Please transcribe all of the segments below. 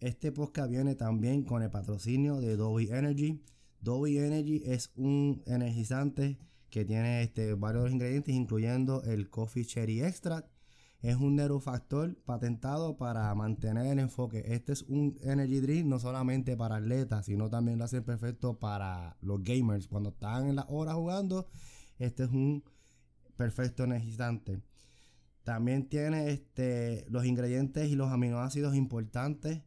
Este podcast viene también con el patrocinio de Dolby Energy. Dolby Energy es un energizante que tiene este, varios ingredientes, incluyendo el Coffee Cherry Extract. Es un neurofactor patentado para mantener el enfoque. Este es un energy drink no solamente para atletas, sino también lo hace perfecto para los gamers. Cuando están en la hora jugando, este es un perfecto energizante. También tiene este, los ingredientes y los aminoácidos importantes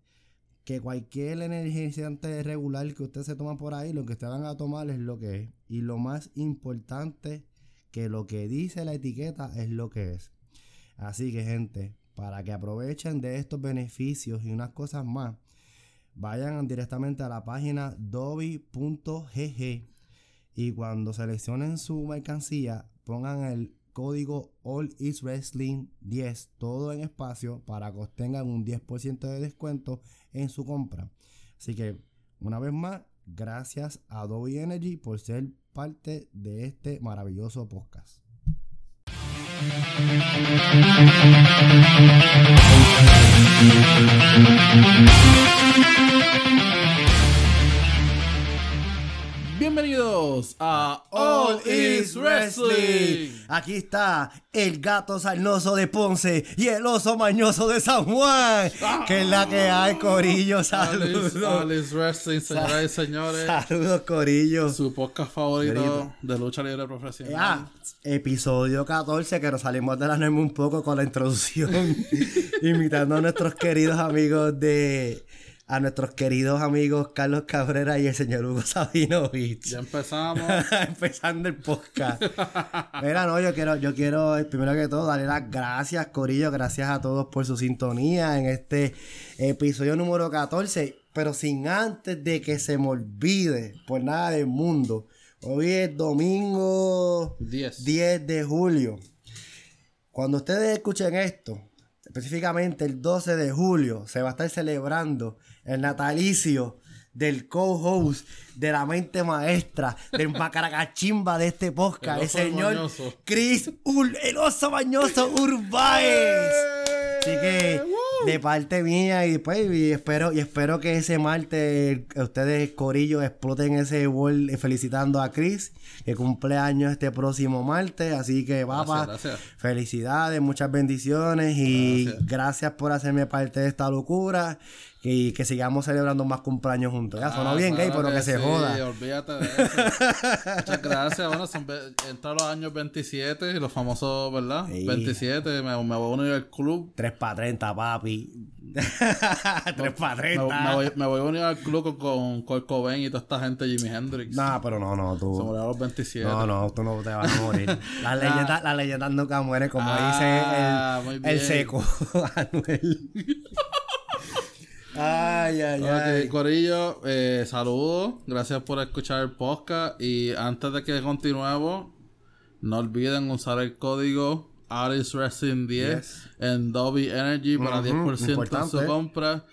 que cualquier energizante regular que usted se toma por ahí, lo que usted van a tomar es lo que es. Y lo más importante, que lo que dice la etiqueta es lo que es. Así que gente, para que aprovechen de estos beneficios y unas cosas más, vayan directamente a la página dobi.gg y cuando seleccionen su mercancía, pongan el código All Is Wrestling 10, todo en espacio, para que obtengan un 10% de descuento en su compra. Así que, una vez más, gracias a Adobe Energy por ser parte de este maravilloso podcast. Bienvenidos a All Is Wrestling. Aquí está el gato sarnoso de Ponce y el oso mañoso de San Juan. Que es la que hay, Corillo. All Is, Saludos. All Is Wrestling, señoras y señores. Saludos, Corillo. Su podcast favorito Grito. de lucha libre profesional. Ah, episodio 14, que nos salimos de la norma un poco con la introducción, imitando a nuestros queridos amigos de. A nuestros queridos amigos Carlos Cabrera y el señor Hugo Sabinovich. Ya empezamos. Empezando el podcast. Mira, no, yo quiero, yo quiero, primero que todo, darle las gracias, Corillo, gracias a todos por su sintonía en este episodio número 14. Pero sin antes de que se me olvide, por nada del mundo, hoy es domingo 10. 10 de julio. Cuando ustedes escuchen esto, específicamente el 12 de julio, se va a estar celebrando el natalicio del co-host, de la mente maestra, del macaracachimba de este podcast, El el, oso señor mañoso. Chris Ur- el oso mañoso Urbáez. Así que de parte mía y pues y espero y espero que ese martes ustedes corillo exploten ese eh, felicitando a Chris que cumple años este próximo martes, así que papá, gracias. felicidades, muchas bendiciones y Gracias. gracias. por hacerme parte de esta locura y que sigamos celebrando más cumpleaños juntos. Ya sonó Ah, bien gay, pero que, se sí, joda. olvídate de eso. Muchas gracias. Bueno, son entran los años 27 y los famosos, ¿verdad? Sí. 27. Me, me voy a unir al club. 3 para 30, papi. 3 para Me, 30. me voy, me voy a unir al club con, con Kurt Cobain y toda esta gente, Jimi Hendrix. No, pero no, no, Se tú. murieron a los 27. No, no, tú no te vas a morir. Las leyendas, las leyendas nunca mueren, como Ah, dice el, el seco, Anuel. Ay, ay, ay. Ok, Corillo, eh, saludos. Gracias por escuchar el podcast. Y antes de que continuemos, no olviden usar el código Alice Wrestling 10 Yes. en Dolby Energy para Ujú, 10% en su compra.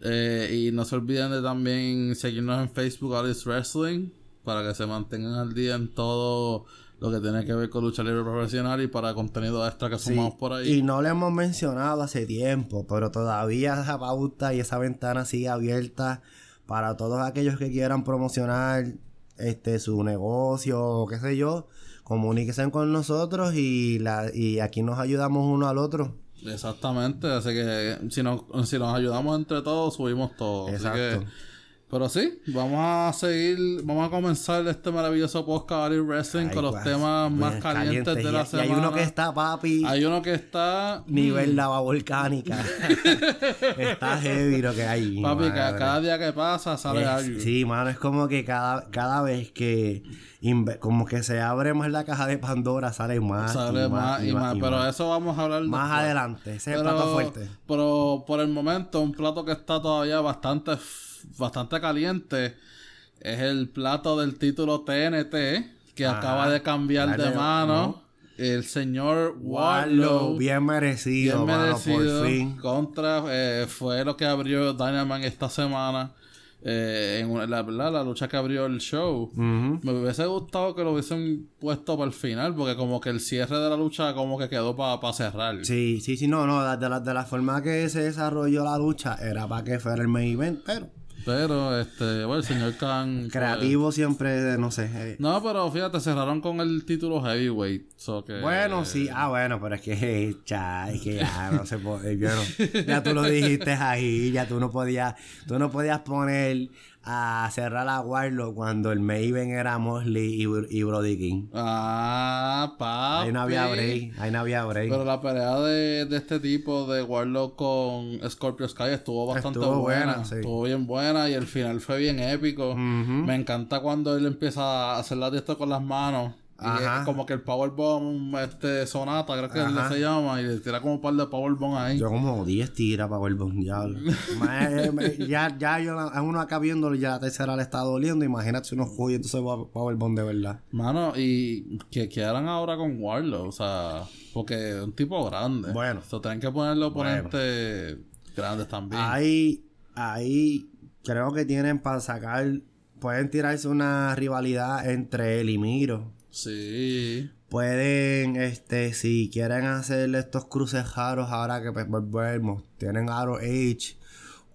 Eh, y no se olviden de también seguirnos en Facebook Alice Wrestling para que se mantengan al día en todo lo que tiene que ver con lucha libre profesional y para contenido extra que Sí, sumamos por ahí. Y no lo hemos mencionado hace tiempo, pero todavía esa pauta y esa ventana sigue abierta para todos aquellos que quieran promocionar este su negocio o qué sé yo. Comuníquense con nosotros y, la, y aquí nos ayudamos uno al otro. Exactamente, así que si nos, si nos ayudamos entre todos, subimos todo. Así Exacto. que- pero sí, vamos a seguir, vamos a comenzar este maravilloso podcast Ari Wrestling Ay, con los temas más calientes de Y- la y semana. hay uno que está, papi, Hay uno que está... nivel lava volcánica. está heavy lo que hay. Papi, cada día que pasa sale Es- algo. sí, mano, es como que cada, cada vez que como que se abre más la caja de Pandora sale más. Sale y más y más, y pero eso vamos a hablar Más después. adelante, ese es el plato fuerte. Pero por el momento, un plato que está todavía bastante, bastante caliente es el plato del título TNT que Ajá. acaba de cambiar de mano. ¿no? El señor Warlow, bien merecido, bien mano, por fin. Contra, eh, fue lo que abrió Dynamite esta semana. eh, en una- la, la lucha que abrió el show. Me hubiese gustado que lo hubiesen puesto para el final, porque como que el cierre de la lucha como que quedó para cerrar. Sí, sí, sí, no, no, de la, de la forma que se desarrolló la lucha era para que fuera el main event, pero Pero, este, bueno, el señor Khan... creativo siempre, no sé. eh. No, pero fíjate, cerraron con el título heavyweight. so que- Bueno, sí, ah, bueno, pero es que es que ya no se puede, yo no- ya tú lo dijiste ahí, ya tú no podías, tú no podías poner a cerrar a Warlock cuando el Maven era Mosley y, y Brody King. Ah, papi. Ahí no había break, ahí no había break. Pero la pelea de, de este tipo de Warlock con Scorpio Sky estuvo bastante Estuvo buena. buena, sí. Estuvo bien buena y el final fue bien épico. Me encanta cuando él empieza a hacer la de esto con las manos. Y Ajá. es como que el Powerbomb, este Sonata, creo que Ajá. se llama, y le tira como un par de Powerbomb ahí. Yo como 10 tiras un diablo. Ya, ya yo, a uno acá viéndolo, ya la tercera le está doliendo. Imagínate si uno juega entonces va Powerbomb de verdad. Mano, y que quedaran ahora con Warlock, o sea, porque es un tipo grande. Bueno. O sea, tienen que ponerle oponentes grandes también. Ahí, ahí creo que tienen para sacar, pueden tirarse una rivalidad entre él y Miro. Sí. Pueden, este, si quieren hacer estos cruces raros ahora que pues volvemos, tienen Aro H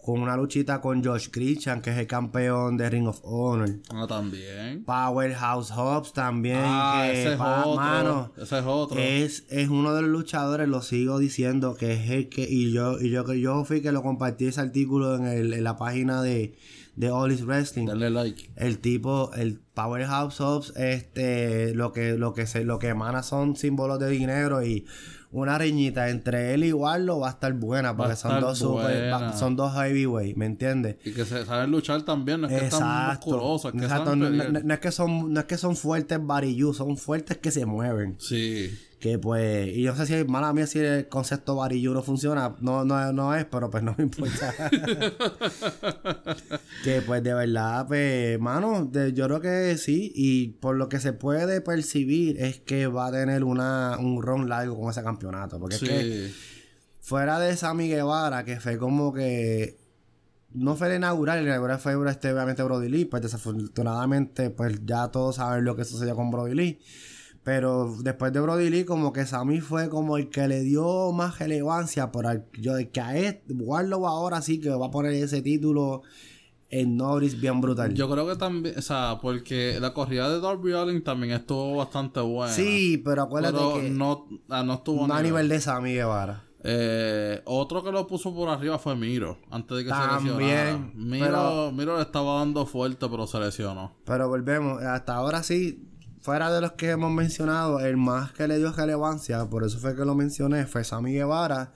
con una luchita con Josh Christian, que es el campeón de Ring of Honor. Ah, también. Powerhouse Hobbs también, Ah, que ese es otro. mano, ese es otro. es, es uno de los luchadores, lo sigo diciendo, que es el que, y yo, y yo que yo fui que lo compartí ese artículo en, el, en la página de, de All Is Wrestling. Darle like. El tipo, el Powerhouse Hobbs, este, lo que, lo que se, lo que emana son símbolos de dinero y una riñita entre él y Warlock va a estar buena, porque son dos super, va- son dos heavyweight, ¿me entiendes? Y que se saben luchar también, no es que están musculosos, es que Exacto, no es que son, no es que son fuertes barillú, son fuertes que se mueven. Sí. Que pues, y yo no sé si, mala mía, si el concepto varillo no funciona, no, no, no es, pero pues no me importa. que pues de verdad, pues, mano, de- yo creo que sí, y por lo que se puede percibir es que va a tener una, un ron largo con ese campeonato, porque Sí. es que fuera de Sammy Guevara, que fue como que no fue el inaugural, el inaugural fue este, obviamente Brody Lee, pues desafortunadamente pues ya todos saben lo que sucedió con Brody Lee. Pero después de Brody Lee, como que Sammy fue como el que le dio más relevancia. Por al- yo de que a este, Warlock ahora sí que va a poner ese título en Norris bien brutal. Yo creo que también, o sea, porque la corrida de Darby Allin también estuvo bastante buena. sí, pero acuérdate Pero que no, ah, no estuvo no a nivel. nivel de Sammy Guevara. Eh, otro que lo puso por arriba fue Miro, antes de que También, se lesionara. Miro, pero- Miro le estaba dando fuerte, pero se lesionó. Pero volvemos, hasta ahora sí, fuera de los que hemos mencionado, el más que le dio relevancia, por eso fue que lo mencioné, fue Sammy Guevara,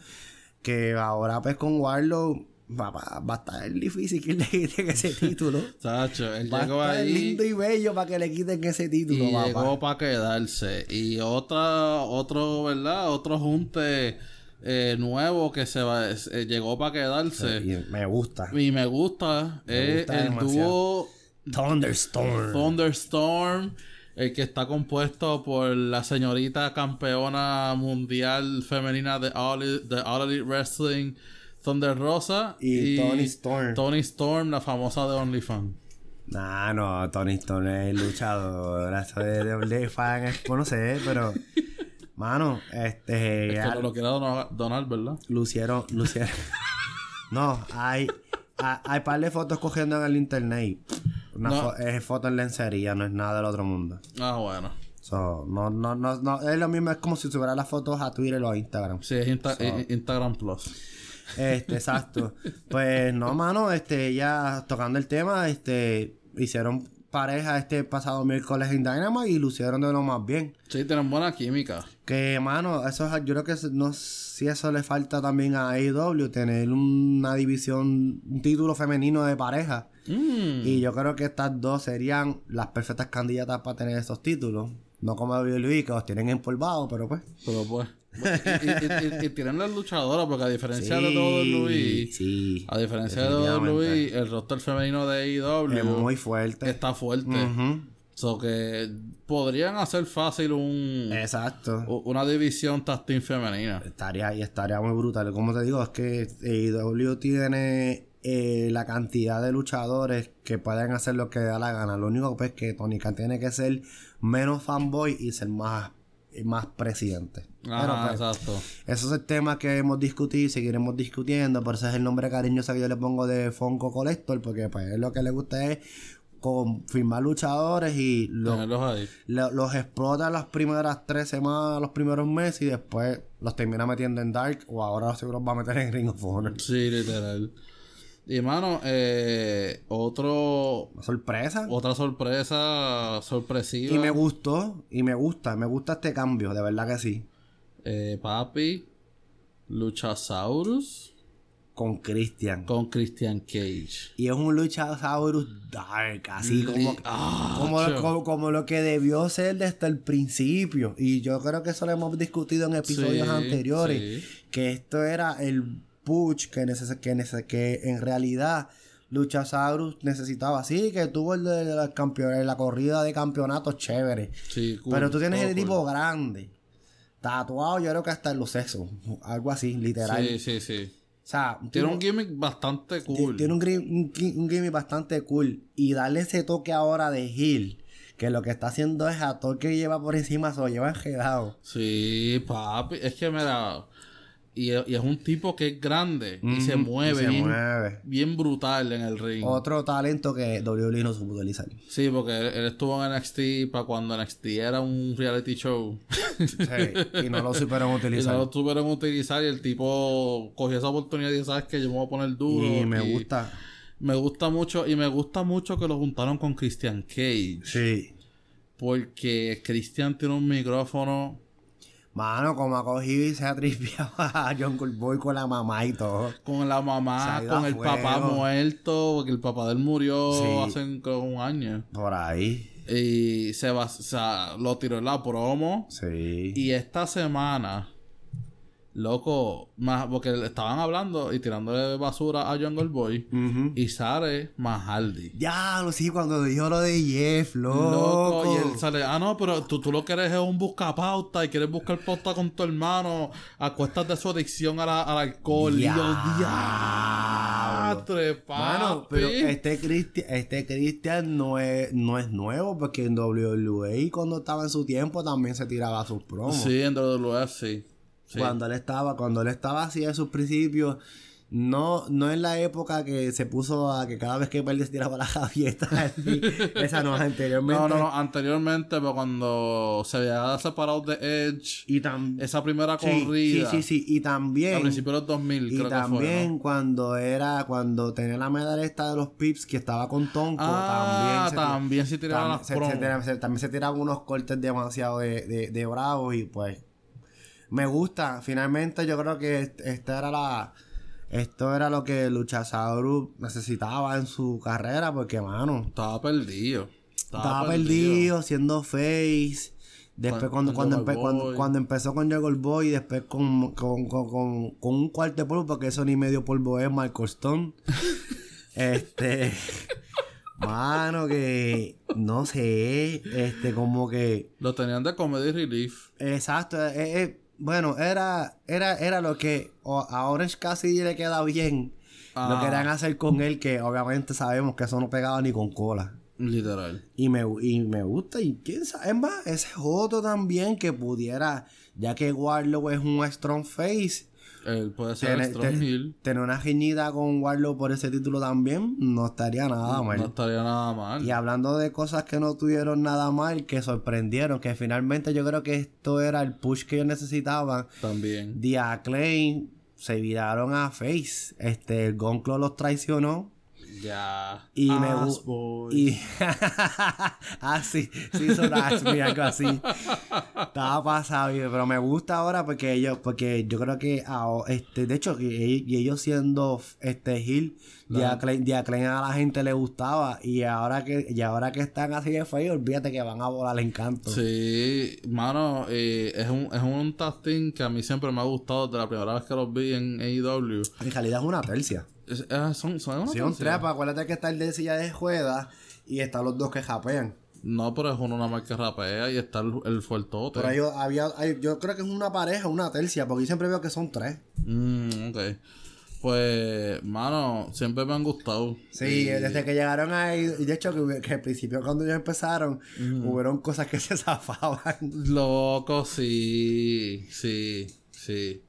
que ahora pues con Warlock va, va- va a estar difícil que le quiten ese título. Chacho, él Va a estar ahí lindo y bello para que le quiten ese título, y papá. llegó para quedarse. Y otra, otro, ¿verdad? Otro junte eh, nuevo que se va, eh, llegó para quedarse. Y me gusta. Y me gusta, Me es gusta el demasiado. dúo Thunderstorm. Thunderstorm, el que está compuesto por la señorita campeona mundial femenina de All, Elite- de All Elite Wrestling, Thunder Rosa, Y Toni Storm. Toni Storm, la famosa de OnlyFans. Nah, no, Tony Storm es luchador. Eso de, de, de fan es, bueno, no sé, pero. Mano, este. Es que al- lo donar, ¿verdad? lucieron, lucieron. no, hay, hay, hay par de fotos cogiendo en el internet. Una No. fo- es foto en lencería, no es nada del otro mundo. Ah, bueno. So, no, no, no, no, es lo mismo, es como si subieran las fotos a Twitter o a Instagram. Sí, es Insta- i- Instagram Plus. Este, exacto. Pues no, mano, este, ya tocando el tema, este, hicieron pareja este pasado miércoles en Dynamite y lucieron de lo más bien. Sí, tienen buena química. Que, mano, eso es, yo creo que no si eso le falta también a AEW, tener una división, un título femenino de pareja. Mm. Y yo creo que estas dos serían las perfectas candidatas para tener estos títulos. No como WWE, que los tienen empolvados, pero pues. Pero pues. Y, y, y- tienen las luchadoras, porque a diferencia de Sí, WWE, sí. a diferencia de. WWE, el roster femenino de AEW Es muy fuerte. está fuerte. So que podrían hacer fácil un, Exacto. una división team femenina. Estaría y estaría muy brutal. Como te digo, es que AEW tiene eh, la cantidad de luchadores que pueden hacer lo que da la gana. Lo único pues, que Tony Khan tiene que ser menos fanboy y ser más, más presidente. Ajá, Pero, pues, exacto. Eso es el tema que hemos discutido y seguiremos discutiendo. Por eso es el nombre cariñoso que yo le pongo de Fonco Collector. Porque pues él lo que le gusta es confirmar luchadores y lo- los explota las primeras tres semanas, los primeros meses y después los termina metiendo en Dark o ahora seguro los va a meter en Ring of Honor. Sí, literal. Y mano, eh, otro, sorpresa. otra sorpresa sorpresiva. Y me gustó, y me gusta, me gusta este cambio, de verdad que sí. Eh, papi, Luchasaurus Con Christian. con Christian Cage. Y es un luchasaurus dark, así como, Ah, como, lo, como, como lo que debió ser desde el principio. Y yo creo que eso lo hemos discutido en episodios Sí, anteriores. sí. Que esto era el push que, neces que, neces que en realidad Luchasaurus necesitaba. Sí, que tuvo el de la, la corrida de campeonatos chévere. Sí, cool, Pero tú tienes el cool. tipo grande. Tatuado, yo creo que hasta en los sesos. Algo así, literal. Sí, sí, sí. O sea, Tiene un gimmick bastante cool. Tiene un, un, un gimmick bastante cool. Y darle ese toque ahora de Hill. Que lo que está haciendo es a todo el que lleva por encima se lo lleva enredado. Sí, papi. Es que mira. Y, y es un tipo que es grande y se mueve, y se bien, mueve. bien brutal en el ring. Otro talento que WWE no supo utilizar. Sí, porque él, él estuvo en NXT para cuando NXT era un reality show. Sí, y no lo supieron y utilizar. no lo tuvieron utilizar y el tipo cogió esa oportunidad y sabes que yo me voy a poner duro. Y me gusta. Me gusta mucho y me gusta mucho que lo juntaron con Christian Cage. Sí. Porque Christian tiene un micrófono Mano, como ha cogido y se ha tripeado a John Boy con la mamá y todo. con la mamá, con el papá muerto, porque el papá de él murió Sí. hace creo, un año. Por ahí. Y se va, o sea, lo tiró en la promo. Sí. Y esta semana, loco, más, porque estaban hablando y tirándole basura a Jungle Boy. Y sale Mahaldi. Ya, lo sí, cuando dijo lo de Jeff, loco. Loco, y él sale, ah, no, pero tú, tú lo que eres es un buscapauta y quieres buscar pauta con tu hermano a cuestas de su adicción a la- al alcohol. Y yo, diatre, papi. Mano, pero este Cristian, este Christian no es, no es nuevo, porque en WWE cuando estaba en su tiempo también se tiraba sus promos. Sí, en WWF, sí. Sí. Cuando él estaba, cuando él estaba así en sus principios, no, no en la época que se puso a que cada vez que se tiraba la javieta. así. Esa no es anteriormente. No, no, no, anteriormente, pero cuando se había separado de Edge, Y también. esa primera corrida, Sí, sí, sí. Y a también. principios de los 2000, Y creo también que fue, ¿no? cuando era, cuando tenía la medalla esta de los pips que estaba con Tonko, Ah, también también se tiraba tam- las se- se se- también se tiraban unos cortes demasiado de, de, de bravos y pues me gusta. Finalmente yo creo que est- esta era la esto era lo que Luchasaurus necesitaba en su carrera porque mano Estaba perdido. estaba perdido siendo face Después cuando, cuando, empe- cuando, empezó con Jungle Boy y después con, con, con, con, con un cuarto de polvo, porque eso ni medio polvo es Michael Stone. este. Mano, que no sé, este, como que. Lo tenían de Comedy Relief. Exacto, eh, eh, bueno, era, era, era lo que o- a Orange Cassidy le queda bien. Lo Ah. querían hacer con él, que obviamente sabemos que eso no pegaba ni con cola. Literal. Y me, y me gusta, y quién sabe, es más, ese es otro también que pudiera, ya que Warlow es un strong face, Él puede ser tener, Strong te- Hill. tener una giñita con Warlow por ese título también, no estaría nada mal. No estaría nada mal. Y hablando de cosas que no tuvieron nada mal, que sorprendieron, que finalmente yo creo que esto era el push que ellos necesitaban. También. The Acclaim se viraron a Face. Este, el Gonclo los traicionó. Ya. Y me Ass gusta. Y. ah, sí, sí, son algo así. Estaba pasado, pero me gusta ahora porque ellos, porque yo creo que, ah, este, de hecho, y, y ellos siendo este Hill, The Acclaim a la gente le gustaba. Y ahora que, y ahora que están así de feo, olvídate que van a volar encanto. Sí, mano, eh, es un, es un tag team que a mí siempre me ha gustado desde la primera vez que los vi en AEW. En realidad es una tercia. Eh, son, son una Si un trepa, acuérdate que está el de silla de juega y están los dos que japean. No, pero es uno nada más que rapea y está el, el fuertote. Pero yo, había, yo creo que es una pareja, una tercia, porque yo siempre veo que son tres. Mm, ok. Pues, mano, siempre me han gustado. Sí, Y- desde que llegaron ahí, y de hecho que, que al principio cuando ellos empezaron, hubieron cosas que se zafaban. Loco, sí, sí, sí.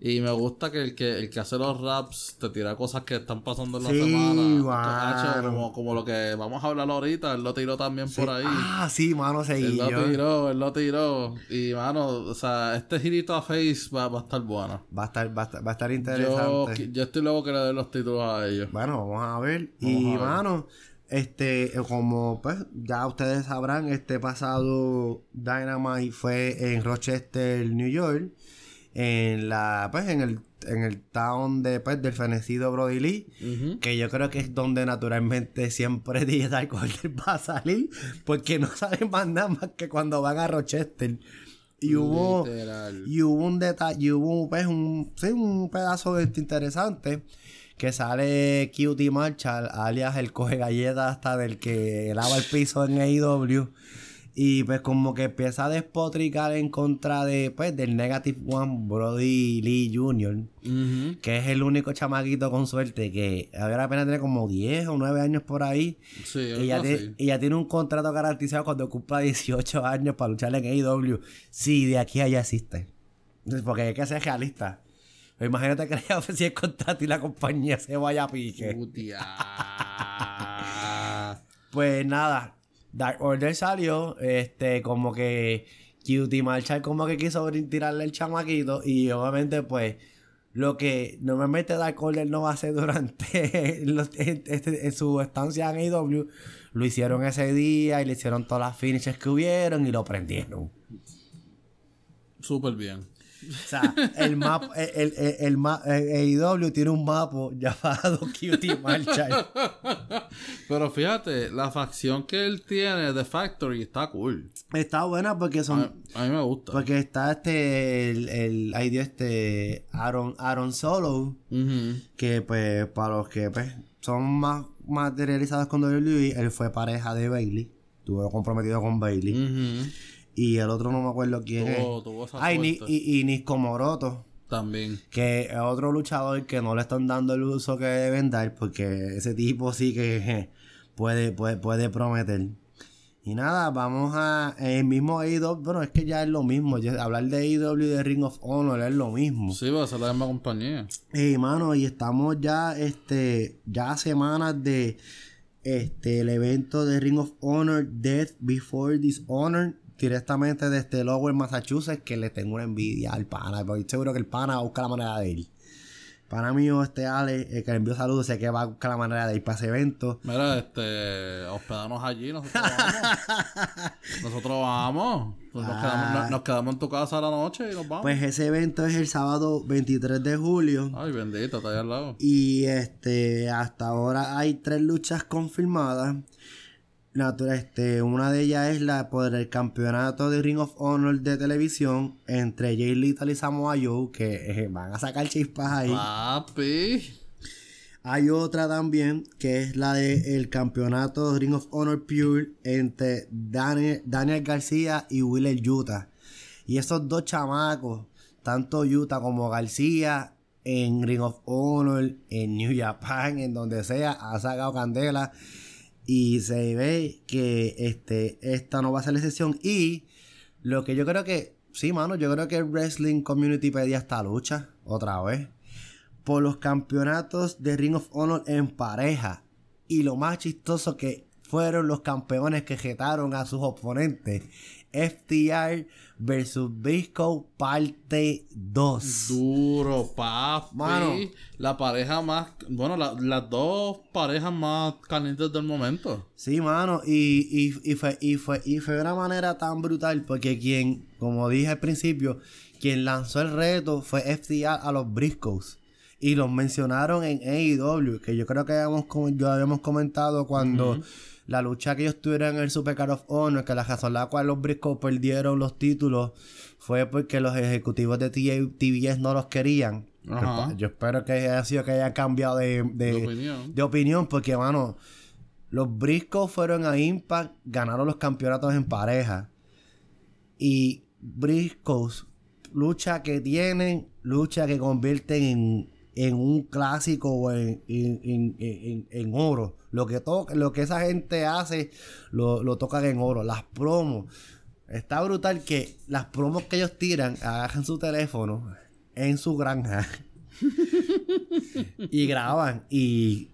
Y me gusta que el que, el que hace los raps te tira cosas que están pasando en la Sí, semana. como, como lo que vamos a hablar ahorita, él lo tiró también por ahí. Ah, sí, mano, Él seguí lo yo. tiró, él lo tiró. Y, mano, o sea, este girito a Face va, va a estar bueno. Va a estar, va a estar, va a estar Yo, interesante. yo estoy loco que le den los títulos a ellos. Bueno, vamos a ver. y, Vamos a ver. mano, este, eh, como pues ya ustedes sabrán, este pasado Dynamite fue en Rochester, New York. En la, pues, en el, en el town de, pues, del fenecido Brody Lee. Que yo creo que es donde naturalmente siempre Digital Corner va a salir. Porque no salen más nada más que cuando van a Rochester. Y hubo. Literal. Y hubo un detalle, y hubo pues, un, sí, un pedazo de este interesante que sale Cutie Marshall, alias el coge galletas hasta del que lava el piso en AEW. Y pues como que empieza a despotricar en contra de, pues, del Negative One Brody Lee Jr., que es el único chamaquito con suerte que ahora apenas tiene como 10 o 9 años por ahí. Sí, Y ya, tiene, y ya tiene un contrato garantizado cuando cumpla 18 años para luchar en AEW. Sí, de aquí a allá existe. Porque hay que ser realista. Pues imagínate que le ofrecí el contrato y la compañía se vaya a pique. Pues nada, Dark Order salió, este, como que Cutie Marshall como que quiso tirarle el chamaquito y obviamente pues lo que normalmente Dark Order no va a hacer durante este- en su estancia en AEW, lo hicieron ese día y le hicieron todas las finishes que hubieron y lo prendieron. Súper bien. O sea, el mapa, el, el, el, el AEW tiene un mapa llamado Cutie Marshall. Pero fíjate, la facción que él tiene de Factory está cool. Está buena porque son... A, a mí me gusta. Porque está este, el, el ahí dio este Aaron, Aaron Solo, que pues para los que pues, son más materializados con WWE, él fue pareja de Bailey, estuvo comprometido con Bailey. Ujú. Y el otro no me acuerdo quién Tuvo- es. tuvo esa suerte. y, y Nico Moroto, También. que es otro luchador que no le están dando el uso que deben dar, porque ese tipo sí que je, puede, puede, puede prometer. Y nada, vamos a. El mismo AEW, bueno, es que ya es lo mismo. ya hablar de AEW y de Ring of Honor es lo mismo. Sí, va a ser la misma compañía. Ey, mano, y estamos ya, este, ya semanas de este el evento de Ring of Honor Death Before Dishonor directamente desde Lowell, Massachusetts, que le tengo una envidia al pana, porque estoy seguro que el pana va a buscar la manera de ir. Pana mío, este Ale, el que le envió saludos, sé que va a buscar la manera de ir para ese evento. Mira, este, hospedarnos allí, nosotros vamos. nosotros vamos. Pues nos, Ah. quedamos, nos- quedamos en tu casa a la noche y nos vamos. Pues ese evento es el sábado 23 de julio. Ay, bendito, está ahí al lado. Y este, hasta ahora hay tres luchas confirmadas. Natura- este, una de ellas es la por el campeonato de Ring of Honor de televisión entre Jay Lethal y Samoa Joe, que eh, van a sacar chispas ahí. Papi. Hay otra también que es la del campeonato de Ring of Honor Pure entre Daniel, Daniel García y Willer Utah. Y esos dos chamacos, tanto Utah como García, en Ring of Honor, en New Japan, en donde sea, han sacado candela. Y se ve que este, esta no va a ser la excepción. Y lo que yo creo que, sí, mano, yo creo que el Wrestling Community pedía esta lucha otra vez por los campeonatos de Ring of Honor en pareja. Y lo más chistoso que fueron los campeones que jetaron a sus oponentes. FTR versus Briscoe parte 2. Duro, papi. Mano. La pareja más. Bueno, la- las dos parejas más calientes del momento. Sí, mano, y, y, y, fue, y, fue, y fue de una manera tan brutal porque quien, como dije al principio, quien lanzó el reto fue FTR a los Briscoes. Y los mencionaron en AEW, que yo creo que habíamos, com- yo habíamos comentado cuando la lucha que ellos tuvieron en el Super Card of Honor, que la razón la cual los Briscoes perdieron los títulos fue porque los ejecutivos de TBS no los querían. Ajá. Yo espero que haya sido que hayan cambiado de, de, De opinión. de opinión, porque, mano, los Briscoes fueron a Impact, ganaron los campeonatos en pareja. Y Briscoes, lucha que tienen, lucha que convierten en, en un clásico o en, en, en, en oro. Lo que, toca, lo que esa gente hace, lo, lo tocan en oro. Las promos. Está brutal que las promos que ellos tiran, agarran su teléfono en su granja y graban y,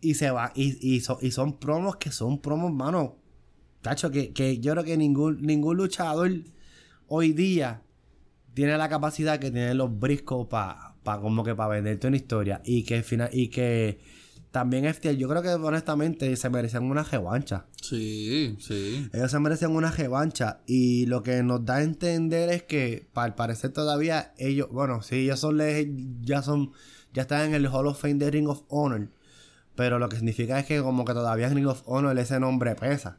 y se va. Y, y, y son promos que son promos, mano. Tacho, que, que yo creo que ningún, ningún luchador hoy día tiene la capacidad que tienen los briscos para pa como que para venderte una historia y que final y que también FTL, yo creo que honestamente se merecían una revancha. Sí, sí. Ellos se merecían una revancha y lo que nos da a entender es que al parecer todavía ellos, bueno, sí, ellos son ya son ya están en el Hall of Fame de Ring of Honor, pero lo que significa es que como que todavía en Ring of Honor ese nombre pesa.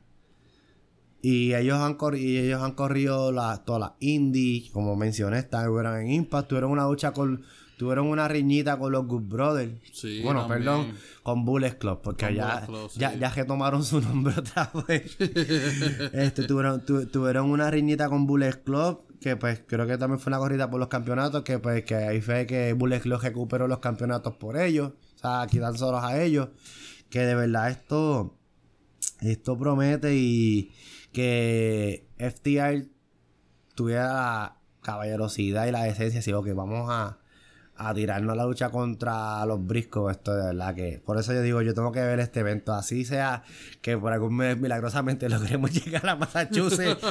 Y ellos han, corrido, ellos han corrido la, todas las indies, como mencioné, estuvieron en Impact, tuvieron una lucha con, tuvieron una riñita con los Good Brothers. Sí, bueno, perdón, con Bullet Club, porque ya, ya, ya retomaron su nombre otra vez. este, tuvieron, tuvieron una riñita con Bullet Club, que pues creo que también fue una corrida por los campeonatos, que pues que ahí fue que Bullet Club recuperó los campeonatos por ellos, o sea, quitan solos a ellos, que de verdad esto, esto promete y que FTR tuviera la caballerosidad y la decencia, así que vamos a, a tirarnos a la lucha contra los briscos, esto de verdad que por eso yo digo, yo tengo que ver este evento, así sea que por algún mes milagrosamente logremos llegar a Massachusetts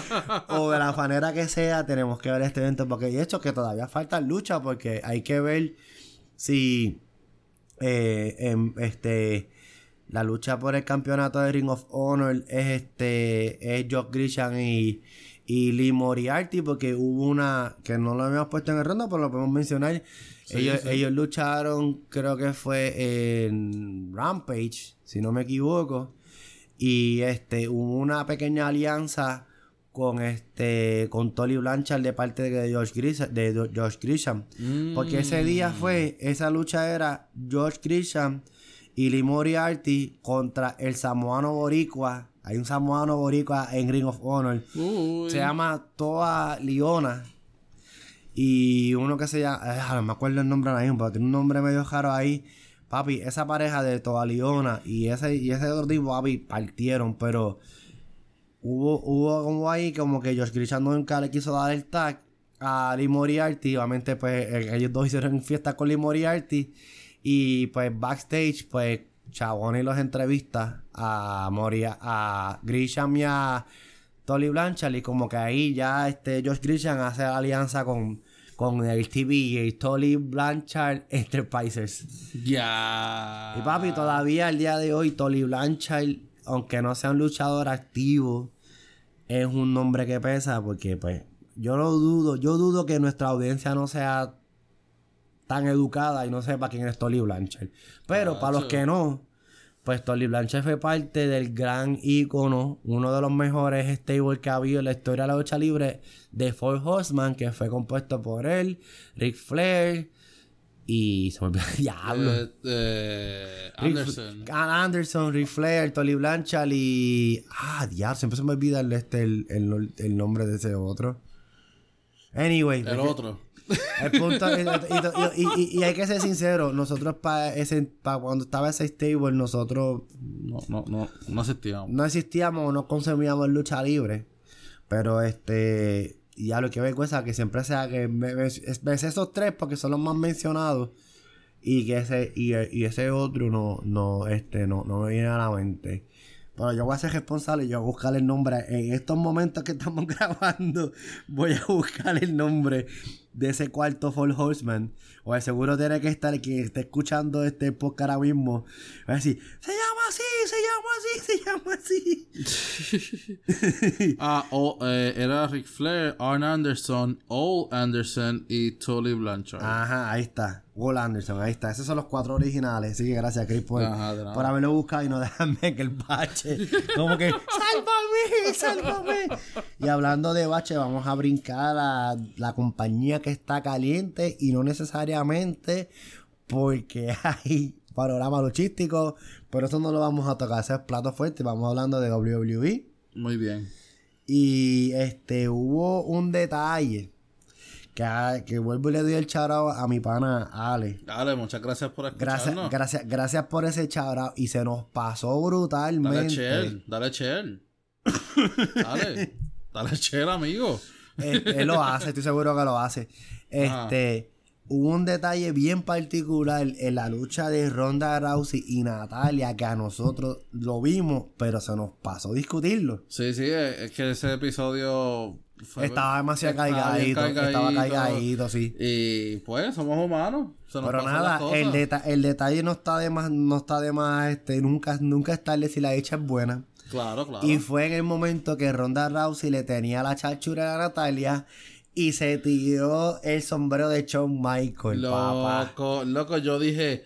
o de la manera que sea, tenemos que ver este evento porque de hecho que todavía falta lucha porque hay que ver si eh, este la lucha por el campeonato de Ring of Honor es este es Josh Grisham y, y Lee Moriarty porque hubo una que no lo habíamos puesto en el ronda pero lo podemos mencionar ellos, ellos lucharon creo que fue en Rampage si no me equivoco y este hubo una pequeña alianza con este con Tolly Blanchard de parte de Josh Grisham, de Josh Grisham. porque ese día mm. fue esa lucha era Josh Grisham y Lee Moriarty contra el samoano boricua. Hay un samoano boricua en Ring of Honor. Se llama Toa Liona. Y uno que se llama... Eh, no me acuerdo el nombre ahora mismo, pero tiene un nombre medio raro ahí. Papi, esa pareja de Toa Liona y ese, y ese otro papi, partieron, pero... Hubo, hubo como ahí como que Josh Grisham nunca le quiso dar el tag a Lee Moriarty. Obviamente, pues ellos dos hicieron fiesta con Lee Moriarty. Y pues backstage, pues Chabón y los entrevistas a Moria, a Grisham y a Tolly Blanchard. Y como que ahí ya este Josh Grisham hace alianza con, con el TV y Tolly Blanchard Enterprises. Ya. Y papi, todavía al día de hoy, Tolly Blanchard, aunque no sea un luchador activo, es un nombre que pesa porque pues yo lo dudo, yo dudo que nuestra audiencia no sea tan educada y no sepa quién es Tolly Blanchard. Pero ah, para los que no, pues Tolly Blanchard fue parte del gran ícono, uno de los mejores stables que ha habido en la historia de la lucha libre de Four Horseman, que fue compuesto por él, Rick Flair y se me olvidó diablo. Eh, eh, Anderson. Anderson, Rick Flair, Tolly Blanchard y. Ah, diablo, siempre se me olvida este, el, el, el nombre de ese otro. Anyway. El otro. El punto y, y, hay que ser sincero, nosotros para ese para cuando estaba ese stable, nosotros no, no, no, no asistíamos. No asistíamos, no consumíamos lucha libre. Pero este, ya lo que vergüenza que siempre sea que ves esos tres porque son los más mencionados y que ese y, ese otro no no este no, no me viene a la mente. Pero yo voy a ser responsable y yo voy a buscar el nombre. En estos momentos que estamos grabando, voy a buscar el nombre de ese cuarto Full Horseman. O de seguro tiene que estar quien esté escuchando este podcast ahora mismo. Va a decir, se llama así, se llama así, se llama así. ah, oh, eh, era Ric Flair, Arn Anderson, Ole Anderson y Tully Blanchard. Ajá, ahí está. Wall Anderson, ahí está. Esos son los cuatro originales. Así que gracias, Chris, por, por haberlo buscado y no dejarme que el bache. Como que, ¡sálvame! ¡sálvame! Y hablando de bache, vamos a brincar a la compañía que está caliente y no necesariamente porque hay panorama luchístico. Pero eso no lo vamos a tocar. Ese es plato fuerte. Vamos hablando de WWE. Muy bien. Y este hubo un detalle Que, que vuelvo y le doy el charao a mi pana Ale. Dale, muchas gracias por Gracias, escucharnos. gracias, gracias por ese charao. Y se nos pasó brutalmente. Dale chel, dale chel. dale, dale chel, amigo. Él, él lo hace, estoy seguro que lo hace. Este, hubo un detalle bien particular en la lucha de Ronda Rousey y Natalia que a nosotros lo vimos, pero se nos pasó discutirlo. Sí, sí, es que ese episodio fue- estaba demasiado cargadito, estaba cargadito, sí. Y pues somos humanos. se nos Pero pasan las nada, cosas. el, deta- el detalle no está de más, no está de más, este, nunca, nunca es tarde si la hecha es buena. Claro, claro. Y fue en el momento que Ronda Rousey le tenía la chachura a Natalia y se tiró el sombrero de Shawn Michael, papá. Loco, loco, yo dije,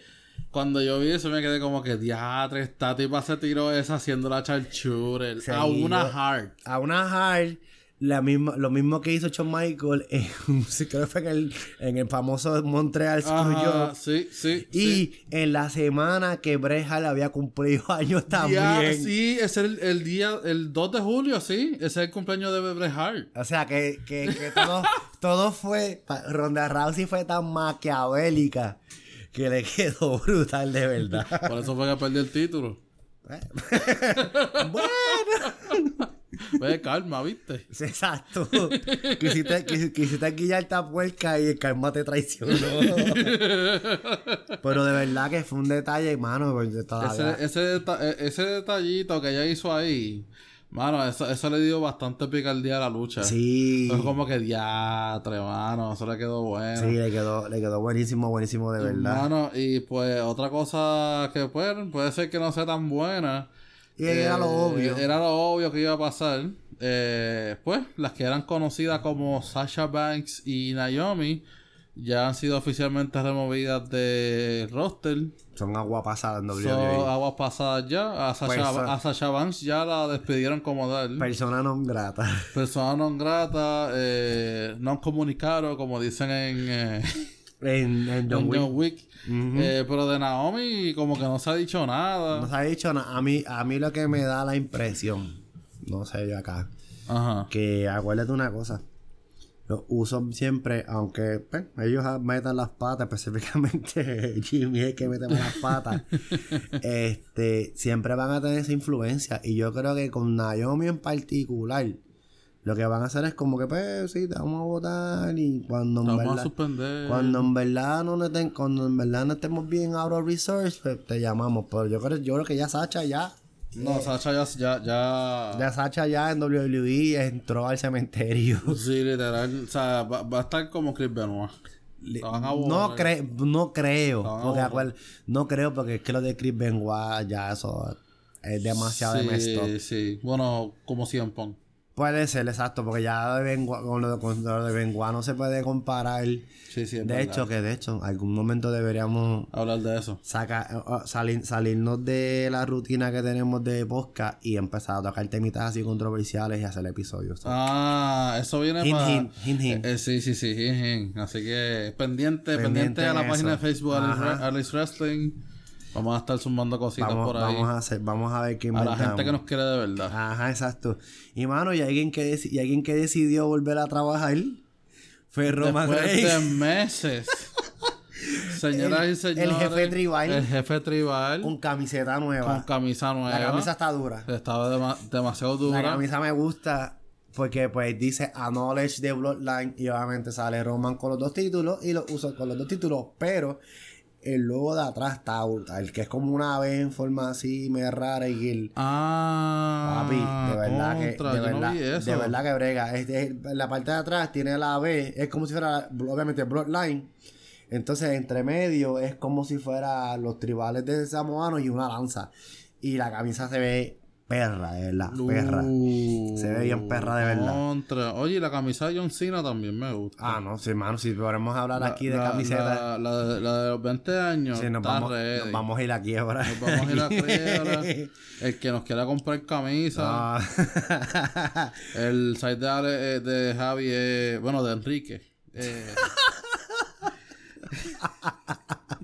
cuando yo vi eso me quedé como que diatre, esta tipa se tiró esa haciendo la charchure a una hard. A una hard, la misma, lo mismo que hizo Shawn Michael en, creo que fue en el, en el famoso Montreal Screwjob. sí, sí. Y sí. en la semana que Bret Hart había cumplido años Ya, también. sí, es el, el día, el 2 de julio, sí, ese es el cumpleaños de Bret Hart. O sea, que, que, que todo, todo fue. Ronda Rousey fue tan maquiavélica que le quedó brutal de verdad. Por eso fue que perdió el título. bueno. Ve, calma, ¿viste? Exacto. Quisiste, quis- quisiste guillar esta puerca y el karma te traicionó. Pero de verdad que fue un detalle, hermano. Ese, e- ese detallito que ella hizo ahí, mano, eso, eso le dio bastante picardía a la lucha. Sí. Fue como que diatre, mano, eso le quedó bueno. Sí, le quedó, le quedó buenísimo, buenísimo de verdad. Mano, y pues otra cosa que pues, puede ser que no sea tan buena. Y era lo eh, obvio. Era lo obvio que iba a pasar. Eh, pues las que eran conocidas como Sasha Banks y Naomi ya han sido oficialmente removidas del roster. Son agua pasada en Son WWE. aguas pasadas ya. A Sasha, Persona- a Sasha Banks ya la despidieron como tal. Persona non grata. Persona non grata, eh, non comunicado, como dicen en, eh, En, en John en Wick. John Wick. Ujú. Eh, pero de Naomi como que no se ha dicho nada. No se ha dicho nada. A mí, a mí lo que me da la impresión, no sé yo acá, Ajá. que acuérdate una cosa. Los usos siempre, aunque pues, ellos metan las patas, específicamente Jimmy es el que mete las patas, este, siempre van a tener esa influencia. Y yo creo que con Naomi en particular, lo que van a hacer es como que, pues, sí, te vamos a votar y cuando en a verdad... suspender. Cuando en verdad no estén, cuando en verdad no estemos bien out of resource, pues, te llamamos. Pero yo creo, yo creo que ya Sacha ya, No, Sacha ya... Ya, ya... ya Sacha ya en WWE entró al cementerio. Sí, literal. O sea, va, va a estar como Chris Benoit. Le- no, cre no creo. Porque borrar. acuer- no creo porque es que lo de Chris Benoit ya eso es demasiado de messed up. Sí, sí. Bueno, como Pong. Puede ser, exacto, porque ya de Benoit- con lo de, con lo de Benoit no se puede comparar. Sí, sí, es de verdad. hecho, que de hecho, en algún momento deberíamos Hablar de eso. saca, eh, eh, salir- salirnos de la rutina que tenemos de podcast y empezar a tocar temitas así controversiales y hacer episodios. Ah, eso viene para... hint, hint, hint. Eh, sí, sí, sí, hint, hint. Así que pendiente, pendiente, Pendiente a la página de. Facebook. Alice Wrestling. Vamos a estar sumando cositas vamos, por ahí. vamos a hacer, vamos a ver qué a la inventamos. gente que nos quiere de verdad. Ajá, exacto. Y mano, y alguien que y alguien que decidió volver a trabajar fue Roman Después de meses. Señoras El- y el señores. jefe tribal. El jefe tribal. Con camiseta con nueva. camisa nueva. La camisa está dura. Estaba dema- demasiado dura. La camisa me gusta porque pues dice Acknowledge the Bloodline y obviamente sale Roman con los dos títulos y lo uso con los dos títulos, pero el logo de atrás está brutal, que es como una V en forma así media rara y el Ah. papi, de verdad que de verdad, no de verdad que brega, Este, la parte de atrás tiene la V, es como si fuera obviamente Bloodline. Entonces, entre medio es como si fuera los tribales de Samoano y una lanza. Y la camisa se ve perra, de verdad, perra. Se ve bien perra de verdad. contra. Oye, la camisa de John Cena también me gusta. Ah, no, sí, hermano, si podemos hablar aquí de La- camiseta. La, la de- la los 20 años. sí, nos vamos, nos vamos a ir a quiebra. Nos vamos a ir a quiebra. El que nos quiera comprar camisa. Ah. El site de, Ale- eh, de Javi es- bueno, de Enrique. Eh,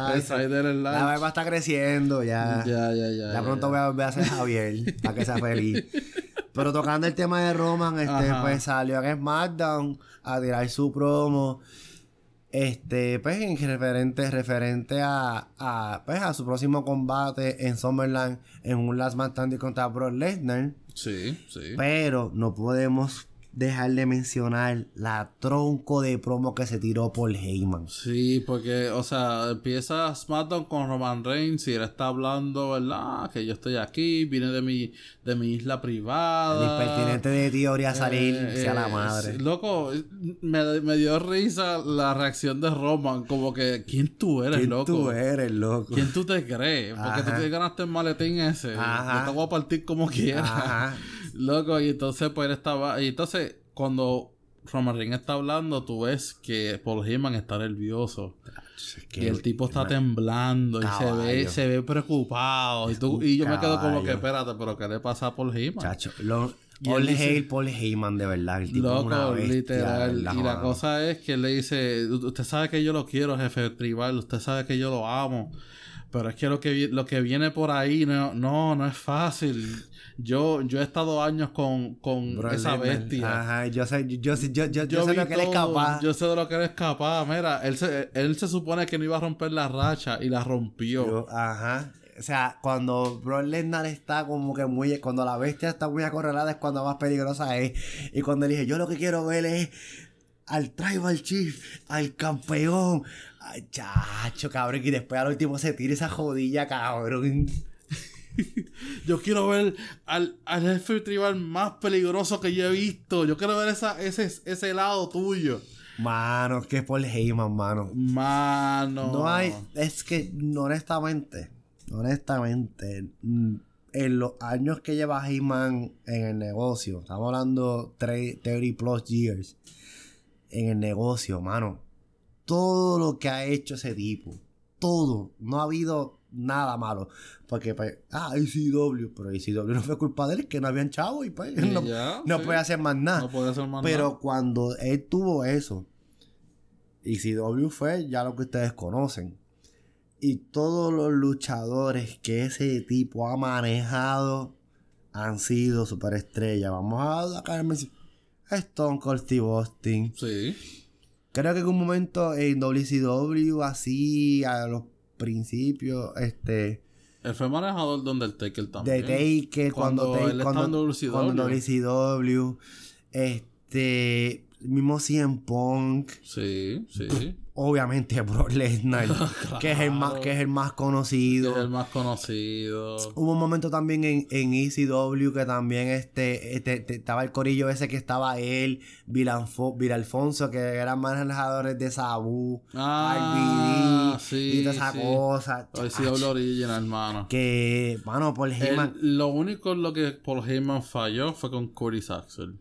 Ay, el la enlace. barba está creciendo ya. Ya, ya, ya. Ya ya, pronto ya. voy a volver a ser Javier para que sea feliz. Pero tocando el tema de Roman, este, Ajá. pues salió en SmackDown a tirar su promo. Este, pues en referente, referente a, a, pues, a su próximo combate en Summerland en un Last Man Standing contra Brock Lesnar. Sí, sí. Pero no podemos dejar de mencionar la tronco de promo que se tiró por Heyman. Sí, porque, o sea, empieza SmackDown con Roman Reigns y él está hablando, ¿verdad? Que yo estoy aquí, vine de mi, de mi isla El privada. impertinente de ti a salir Eh, sea la eh, madre. sí, Loco, me, me dio risa la reacción de Roman, como que, ¿quién tú eres, ¿Quién loco? tú eres, loco? ¿Quién tú te crees? Porque tú Ajá. te ganaste el maletín ese. Ajá. Yo te voy a partir como quieras. Ajá. Loco, y entonces pues él estaba... Y entonces, cuando Roman Reigns está hablando, tú ves que Paul Heyman está nervioso. Que Y el tipo está temblando y se ve, se ve preocupado. Y, tú, y yo me quedo como que, espérate, pero ¿qué le pasa a Paul Heyman? Chacho, lo, Paul, dice- Paul Heyman, de verdad. El tipo es una Loco, bestia, literal. ¿verdad, y la cosa es que él le dice, "U- usted sabe que yo lo quiero, jefe tribal, usted sabe que yo lo amo. Pero es que lo que, lo que viene por ahí no, no, no es fácil. Yo, yo he estado años con, con Bro, esa bestia. Ajá, yo sé, yo, yo, yo, yo, yo sé vi lo que él es capaz. Yo sé de lo que él es capaz. Mira, él se, él se supone que no iba a romper la racha y la rompió. Ajá. O sea, cuando Brock Lesnar está como que muy... Cuando la bestia está muy acorralada es cuando más peligrosa es. Y cuando dije, yo lo que quiero ver es al Tribal Chief, al campeón. Ay, chacho, cabrón. Y después al último se tira esa jodilla, cabrón. Yo quiero ver al, al jefe tribal más peligroso que yo he visto. Yo quiero ver esa, ese, ese lado tuyo. Mano, que Paul Heyman, mano. Mano. No hay, es que honestamente, honestamente, mm, en los años que lleva Heyman en el negocio, estamos hablando 3, 30 plus years en el negocio, mano, todo lo que ha hecho ese tipo, todo, no ha habido nada malo, porque pues, ah, ICW, pero ICW no fue culpa de él, que no habían chavo y pues, Y no, ya, no sí. puede hacer más nada. No puede ser más Pero nada. cuando él tuvo eso, y CW fue ya lo que ustedes conocen. Y todos los luchadores que ese tipo ha manejado han sido superestrellas. Vamos a sacar Stone Cold Steve Austin. Sí. Creo que en un momento en WCW, así a los principios, este, Él fue manejador de Undertaker de también. Taker, cuando, Cuando él cuando, WCW. cuando WCW, este, mismo CM Punk, Sí, sí. obviamente Brock Lesnar, que es el más, que es el más Es conocido. el más conocido. Hubo un momento también en, en ECW que también este, este, te- estaba el corillo ese que estaba él, Vilanfo, Alfonso, que eran manejadores de Sabu, Ah, sí, y toda esa sí. cosa. Hoy sí hablo original, hermano. Que, mano, por Él- Heyman. lo único en lo que Paul Heyman falló fue con Curtis Axel.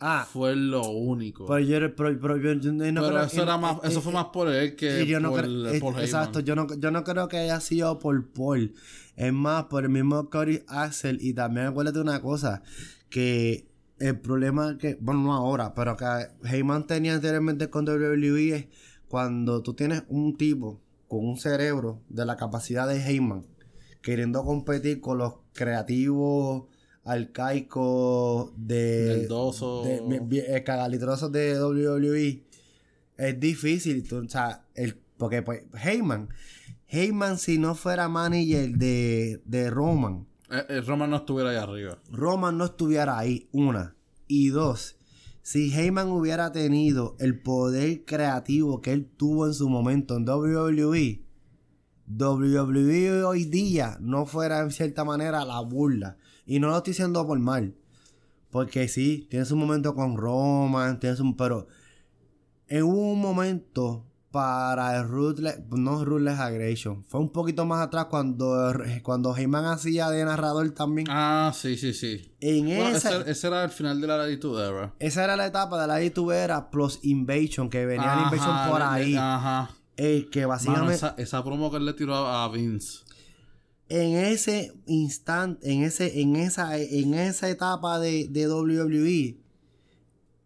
Ah, Fue lo único. pero yo, pero, pero yo- yo no Pero creo- eso era más, eso eh, fue más por él que yo no por creo, exacto, yo no, yo no creo que haya sido por Paul. Es más, por el mismo Cody Axel. Y también acuérdate una cosa, que el problema que, bueno, no ahora, pero que Heyman tenía anteriormente con WWE es cuando tú tienes un tipo con un cerebro de la capacidad de Heyman, queriendo competir con los creativos arcaicos de... De- cagalitrosos de WWE es difícil, tú, o sea, el, porque pues Heyman, Heyman si no fuera manager de, de Roman, Eh, eh, Roman no estuviera ahí arriba. Roman no estuviera ahí, una. Y dos, si Heyman hubiera tenido el poder creativo que él tuvo en su momento en WWE, WWE hoy día no fuera en cierta manera la burla. Y no lo estoy diciendo por mal. Porque sí, tienes un momento con Roman, tienes un... Pero en un momento para el Ruthless, no Ruthless Aggression. Fue un poquito más atrás cuando, cuando Heyman hacía de narrador también. Ah, sí, sí, sí. En Bueno, esa, ese, ese era el final de la Attitude Era. esa era la etapa de la era plus Invasion, que venía la Invasion por ahí. Ajá. eh, que Mano, básicamente esa, esa promo que él le tiró a Vince. En ese instante, en ese, en esa, en esa etapa de, de WWE,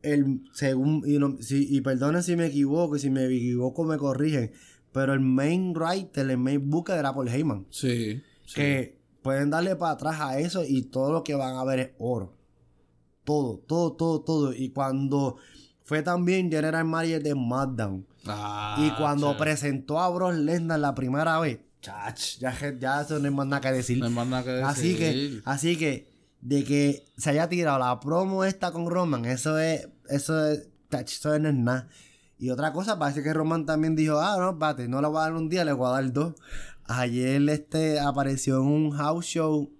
el según, y, no- si- y perdonen si me equivoco, y si me equivoco me corrigen, pero el main writer, el main booker era Paul Heyman. Sí. sí. Que pueden darle para atrás a eso y todo lo que van a ver es oro. todo, todo, todo, todo. Y cuando fue también General Manager de SmackDown. Ah, y cuando che. presentó a Brock Lesnar la primera vez, chach, ya, ya eso no hay más nada que decir. No hay más nada que decir. Así que, así que, de que se haya tirado la promo esta con Roman, eso es, eso es, tach, eso no es nada. Y otra cosa, parece que Roman también dijo, ah, no, pate, no le voy a dar un día, le voy a dar dos. Ayer este apareció en un house show,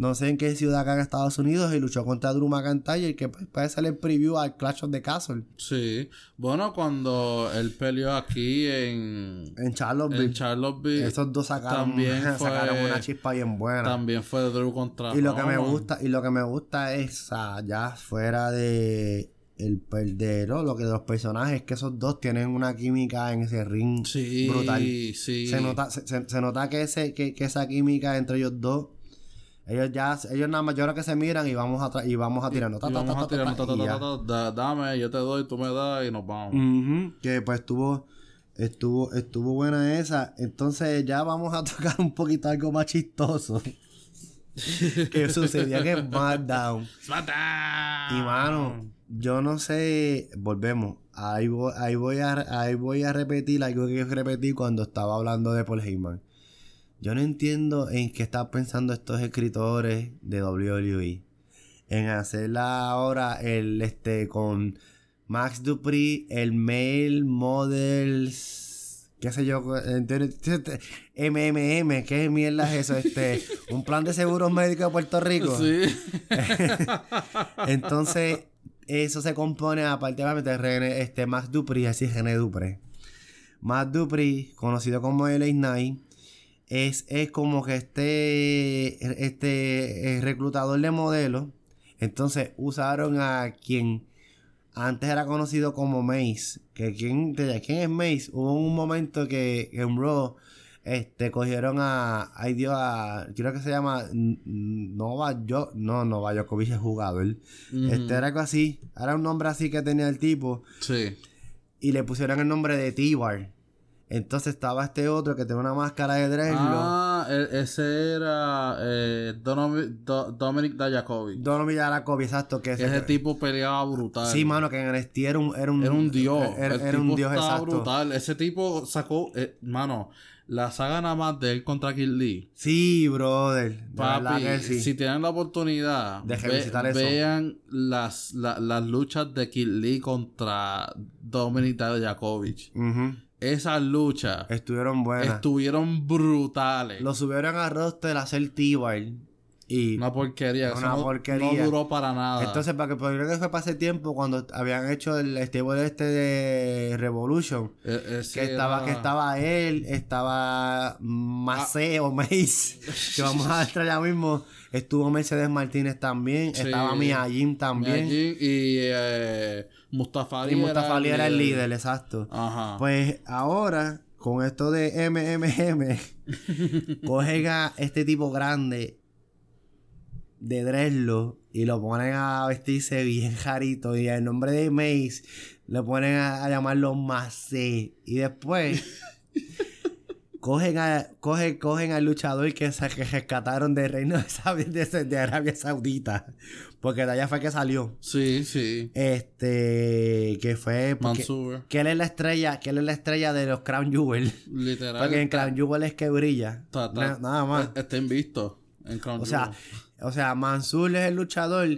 no sé en qué ciudad acá en Estados Unidos, y luchó contra Drew McIntyre, que pues, puede salir preview al Clash of the Castle Sí. Bueno, cuando él peleó aquí en, en Charlottesville. en Charlottesville, Esos dos sacaron, también fue- sacaron una chispa bien buena. también fue Drew contra Y lo que me gusta, y lo que me gusta es, ya fuera de el perder, ¿no? lo que de los personajes, que esos dos tienen una química en ese ring Sí, brutal. sí. Se nota, se, se- se nota que ese, que, que esa química entre ellos dos, ellos ya, ellos nada más yo creo que se miran y vamos a y vamos a da- dame, yo te doy, tú me das y nos vamos. Que pues estuvo, estuvo, estuvo buena esa. Entonces ya vamos a tocar un poquito algo más chistoso. que sucedió en SmackDown. ¡Smackdown! Y mano, yo no sé, volvemos. Ahí voy, ahí voy a ahí voy a repetir algo que yo repetí cuando estaba hablando de Paul Heyman. Yo no entiendo en qué están pensando estos escritores de WWE. En hacerla ahora el este con Max Dupree, el male models, qué sé yo, MMM, qué mierda es eso, este, un plan de seguros médicos de Puerto Rico. Sí. Entonces, eso se compone, aparte de René, este, Max Dupri, así es René Dupre. Max Dupri, conocido como LA Knight, es, es como que este, este eh, reclutador de modelos. Entonces, usaron a quien antes era conocido como Mace. Que quién, de- ¿Quién es Mace? Hubo un momento que en Raw este, cogieron a. Ay Dios, a. Creo que se llama. Nova yo No, Nova Djokovic es jugador. Este era algo así. Era un nombre así que tenía el tipo. Sí. Y le pusieron el nombre de T-Bar. Entonces estaba este otro que tenía una máscara de dreadlock. Ah, e- ese era eh, Donovi- Do- Dominic Dajakovic. Dono Villaracobi, exacto. Que ese tipo peleaba brutal. Sí, mano, que en NXT era un, era un, Era un dios. Era, el era tipo un dios, exacto. brutal. Ese tipo sacó, eh, mano, la saga nada más de él contra Kid Lee. Sí, brother. Papi, que sí. si tienen la oportunidad, De ve- vean las, la- las luchas de Kid Lee contra Dominic Dajakovic. Ujú. Esas luchas Estuvieron buenas. estuvieron brutales. Lo subieron a roster a hacer T-Bar. Y Una porquería. Una no, porquería. no duró para nada. entonces, para que por que fue para ese tiempo cuando habían hecho el stable este de Revolution. E- ese Que estaba, que estaba él, estaba Mace Ah. o Mace, que vamos a entrar ya mismo. Estuvo Mercedes Martínez también, Sí. estaba Mia Jim también. Miyagi y eh, Mustafa Y Ali Mustafa Ali era el líder, exacto. Ajá. Pues ahora, con esto de MMM, cogen a este tipo grande de Dreslo y lo ponen a vestirse bien jarito y el nombre de Mace le ponen a, a llamarlo Mace y después cogen a cogen, cogen al luchador que, se, que rescataron del reino de, de, de Arabia Saudita porque de allá fue que salió sí, sí. este que fue porque- Mansour. que él es la estrella, que él es la estrella de los Crown Jewel. Literal. Porque en Crown Jewel es que brilla. está- está- Na- nada más. Está invisto en Crown O sea, Jewel. o sea, Mansur es el luchador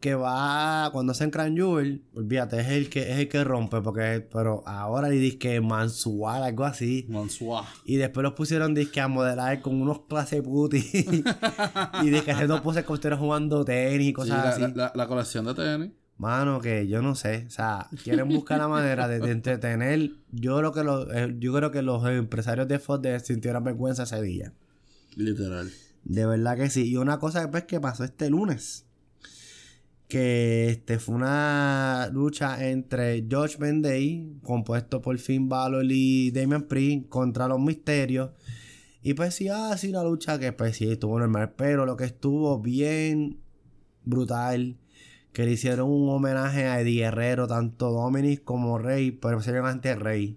que va cuando hacen Crown Jewel, olvídate, es el que es el que rompe porque pero ahora le dice que Mansuar algo así. Mansour. Y después los pusieron disque a modelar con unos clase puti. y disque haciendo poses como estuvieran jugando tenis y Sí, cosas la, así. la, la- la colección de tenis. Mano, que yo no sé. O sea, quieren buscar la manera de, de entretener. Yo creo que los, eh, yo creo que los empresarios de Fox de- sintieron vergüenza ese día. Literal. De verdad que sí. Y una cosa pues, que pasó este lunes. Que este fue una lucha entre George Day, compuesto por Finn Balor y Damian Priest, contra los misterios. Y pues sí, ah, sí, una lucha que pues sí estuvo normal. Pero lo que estuvo bien brutal. Que le hicieron un homenaje a Eddie Guerrero, tanto Dominic como Rey, pero posiblemente Rey.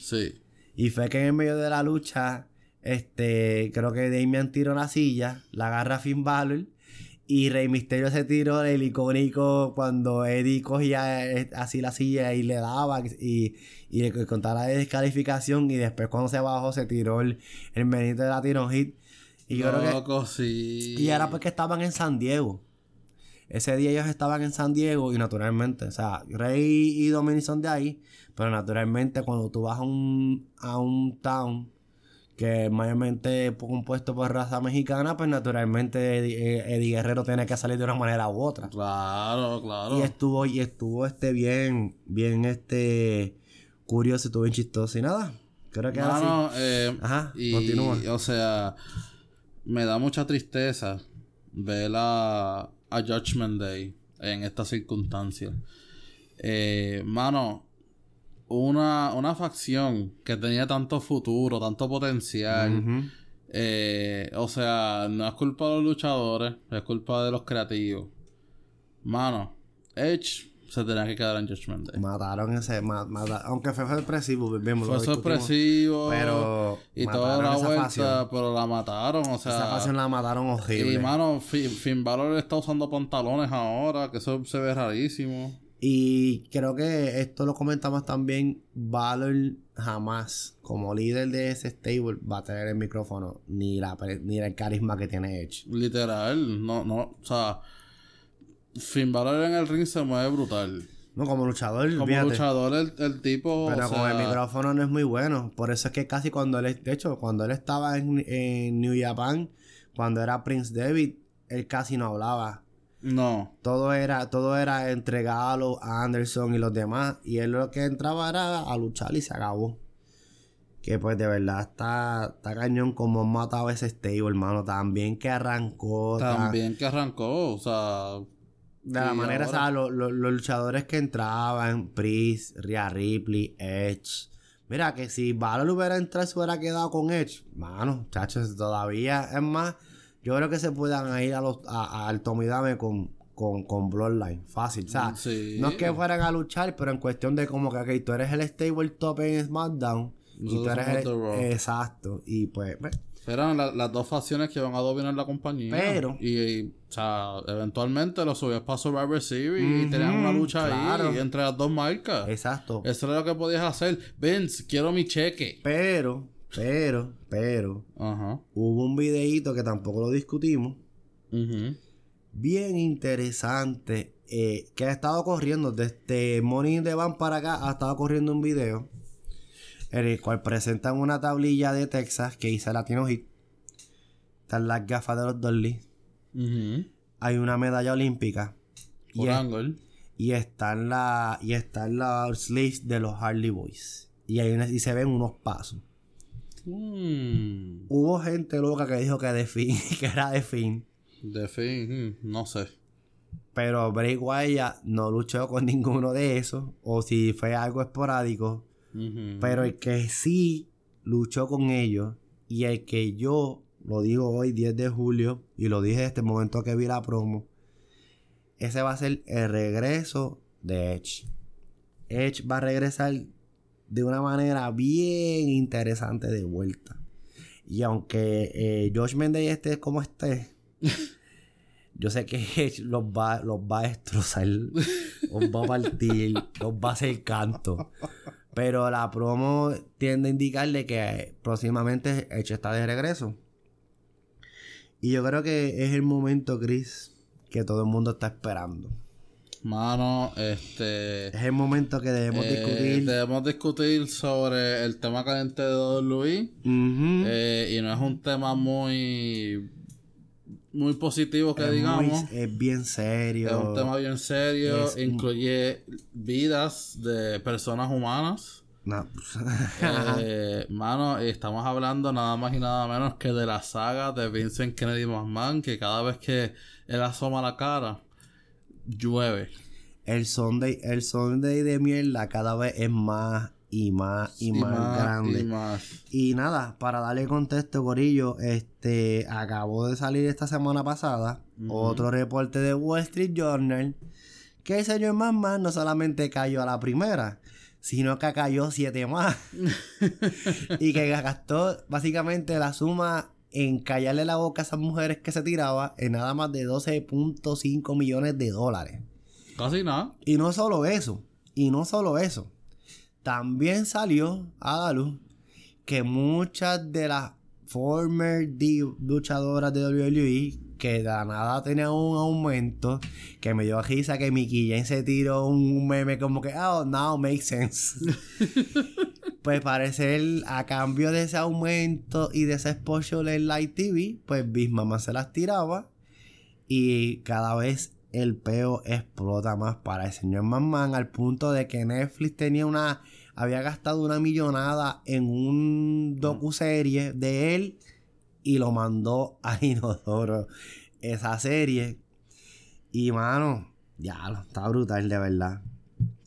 Sí. Y fue que en medio de la lucha, este, creo que Damian tiró la silla, la agarra a Finn Balor Y Rey Misterio se tiró el icónico cuando Eddie cogía eh, así la silla y le daba y, y le contaba la descalificación. Y después cuando se bajó se tiró el, el menito de Latino Hit. Y yo creo que. Loco, sí. Y era porque estaban en San Diego. Ese día ellos estaban en San Diego y naturalmente, o sea, Rey y Dominic son de ahí, pero naturalmente cuando tú vas a un, a un town que mayormente compuesto por raza mexicana, pues naturalmente Eddie, Eddie Guerrero tiene que salir de una manera u otra. Claro, claro. Y estuvo, y estuvo este bien, bien este curioso, estuvo bien chistoso y nada. Creo que ahora sí. Mano, eh, Ajá, y, continúa. O sea, me da mucha tristeza ver a, a Judgment Day en estas circunstancias. Eh, mano, una, una facción que tenía tanto futuro, tanto potencial. Eh, o sea, no es culpa de los luchadores, es culpa de los creativos. Mano, Edge se tenía que quedar en Judgment Day. Mataron ese, ma- mata- aunque fue sorpresivo, lo Fue sorpresivo. Pero Y toda la vuelta, facción. pero la mataron, o sea. Esa facción la mataron horrible. y mano, Finn, Finn Balor está usando pantalones ahora, que eso se ve rarísimo. Y creo que esto lo comentamos también. Valor jamás, como líder de ese stable, va a tener el micrófono ni la ni el carisma que tiene Edge. Literal, no, no, o sea. Finn Balor en el ring se mueve brutal. No, como luchador, Como fíjate. luchador, el, el tipo. Pero o con el micrófono no es muy bueno. Por eso es que casi cuando él, de hecho, cuando él estaba en, en New Japan, cuando era Prince David, él casi no hablaba. No. Todo era, todo era Galo, Anderson y los demás. Y él lo que entraba era a luchar y se acabó. Que pues de verdad está, está cañón como han matado ese stable, hermano. También que arrancó. ta- También que arrancó, o sea. De la manera, ahora- o sea, lo- lo- los luchadores que entraban, Priest, Rhea Ripley, Edge. Mira, que si Valor hubiera entrado se hubiera quedado con Edge, mano, chachos, todavía es más. Yo creo que se puedan ir a los, a, al Tomidame con, con, con Bloodline. Fácil. O sea, Sí. no es que fueran a luchar, pero en cuestión de como que tú eres el stable top en SmackDown. y tú eres el. Exacto. Y pues. pues, Eran la- las dos facciones que van a dominar la compañía. Pero- Y, y, o sea, eventualmente lo subías para Survivor Series y Ujú, tenías una lucha claro. ahí entre las dos marcas. exacto. Eso era lo que podías hacer. Vince, quiero mi cheque. Pero, pero, pero. Hubo un videíto que tampoco lo discutimos. Bien interesante. eh, que ha estado corriendo desde the Bank para acá. Ha estado corriendo un video. En el cual presentan una tablilla de Texas que dice Latino Hit. Están las gafas de los Dolly. Hay una medalla olímpica. Y, es- están la y están los sleeves de los Harley Boys. Y, y se ven unos pasos. Mm. Hubo gente loca que dijo que de fin, que era de fin. De fin, mm, no sé. Pero Bray Wyatt no luchó con ninguno de esos. O si fue algo esporádico. Pero el que sí luchó con ellos. Y el que yo lo digo hoy, 10 de julio. Y lo dije desde el momento que vi la promo. Ese va a ser el regreso de Edge. Edge va a regresar de una manera bien interesante de vuelta. Y aunque eh, Josh Mendez esté como esté, yo sé que los va, los va a destrozar, los va a partir, los va a hacer canto. Pero la promo tiende a indicarle que próximamente Edge está de regreso. Y yo creo que es el momento, Chris, que todo el mundo está esperando. Mano, este. Es el momento que debemos eh, discutir. debemos discutir sobre el tema caliente de WWE. Ujú. Eh, y no es un tema muy. Muy positivo que es, digamos. muy- es bien serio. Es un tema bien serio. Es un- incluye vidas de personas humanas. No. Eh, mano, estamos hablando nada más y nada menos que de la saga de Vincent Kennedy McMahon, que cada vez que él asoma la cara, llueve. el Sunday, el Sunday de mierda cada vez es más y más y, más, grande. y más. Y nada, para darle contexto, Corillo, este acabó de salir esta semana pasada otro reporte de Wall Street Journal que el señor McMahon no solamente cayó a la primera, sino que cayó siete más. y que gastó básicamente la suma en callarle la boca a esas mujeres que se tiraba en nada más de 12.5 millones de dólares. Casi nada. Y no solo eso, y no solo eso. También salió a la luz que muchas de las former luchadoras de WWE que de la nada tenían un aumento que me dio risa que Mickey Jane se tiró un meme como que oh now makes sense pues parece a cambio de ese aumento y de ese exposure en Light TV pues Big Mama se las tiraba y cada vez el peo explota más para el señor Mamman al punto de que Netflix tenía una había gastado una millonada en un docuserie de él y lo mandó a Inodoro esa serie. Y mano, ya, está brutal de verdad.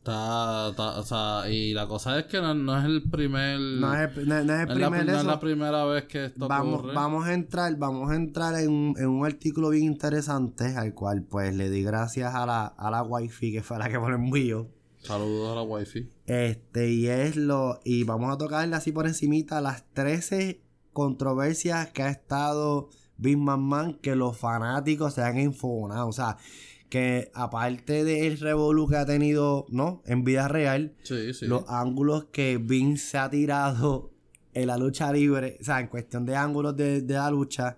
Está, o sea, y la cosa es que no, es el primer. No es, el primer. no es la primera vez que esto vamos, ocurre. Vamos a entrar, vamos a entrar en, un artículo bien interesante, al cual pues le di gracias a la, a la wifi que fue la que me lo envió. Saludos a la wifi. Este, y es lo. Y vamos a tocarle así por encimita las 13 controversias que ha estado Big Man que los fanáticos se han enfonado. O sea, que aparte del revolú que ha tenido, ¿no? En vida real, los ángulos que Vince se ha tirado en la lucha libre, o sea, en cuestión de ángulos de, la lucha,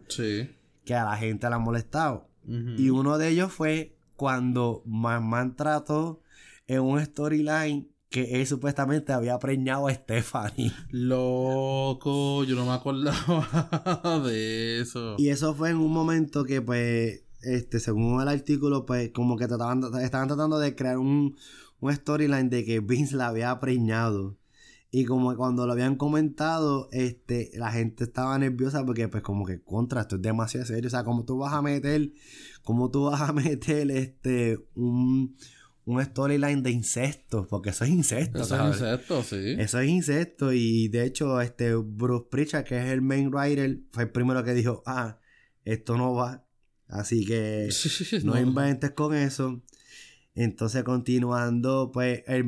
que a la gente le ha molestado. Y uno de ellos fue cuando Man trató en un storyline que él supuestamente había preñado a Stephanie. Loco, yo no me acordaba de eso. Y eso fue en un momento que, pues, este, según el artículo, pues, como que trataban, estaban tratando de crear un, un storyline de que Vince la había preñado. Y como cuando lo habían comentado, este, la gente estaba nerviosa porque, pues, como que contra, esto es demasiado serio. O sea, como tú vas a meter, como tú vas a meter, este, un un storyline de insectos, porque eso es incesto. Eso es incesto, sí. Eso es incesto. Y de hecho, este Bruce Pritchard, que es el main writer, fue el primero que dijo, ah, esto no va. Así que no, inventes con eso. Entonces, continuando, pues, el,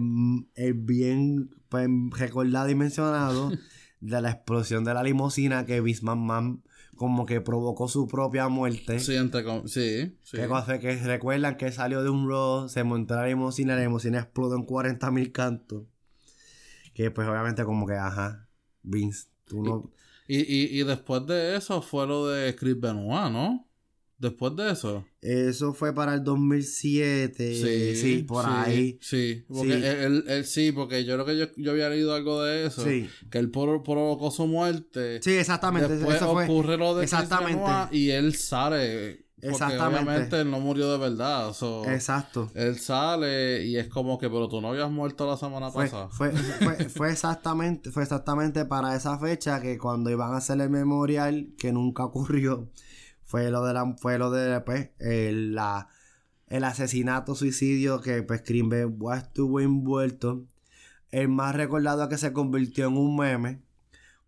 bien pues, recordado y mencionado de la explosión de la limusina que Bisman Man como que provocó su propia muerte. Sí, entre sí, sí. Que, que recuerdan que salió de un road, se montó la limusina, la limusina explotó en 40 mil cantos. Que pues obviamente como que, ajá, Vince, tú no... Y, y, y después de eso fue lo de Chris Benoit, ¿no? Después de eso. Eso fue para el 2007. Sí, sí por ahí. Sí, porque Él, él, sí, porque yo creo que yo, yo, había leído algo de eso. Sí. Que él provocó su muerte. Sí, exactamente. Después eso ocurre lo de exactamente. y él sale. Porque exactamente. obviamente él no murió de verdad. Exacto. Él sale y es como que, pero tú no habías muerto la semana pasada. Fue, fue, fue, exactamente, fue exactamente para esa fecha que cuando iban a hacer el memorial, que nunca ocurrió fue lo de la, fue lo de pues, el, la, el asesinato, suicidio que pues estuvo envuelto. El más recordado que se convirtió en un meme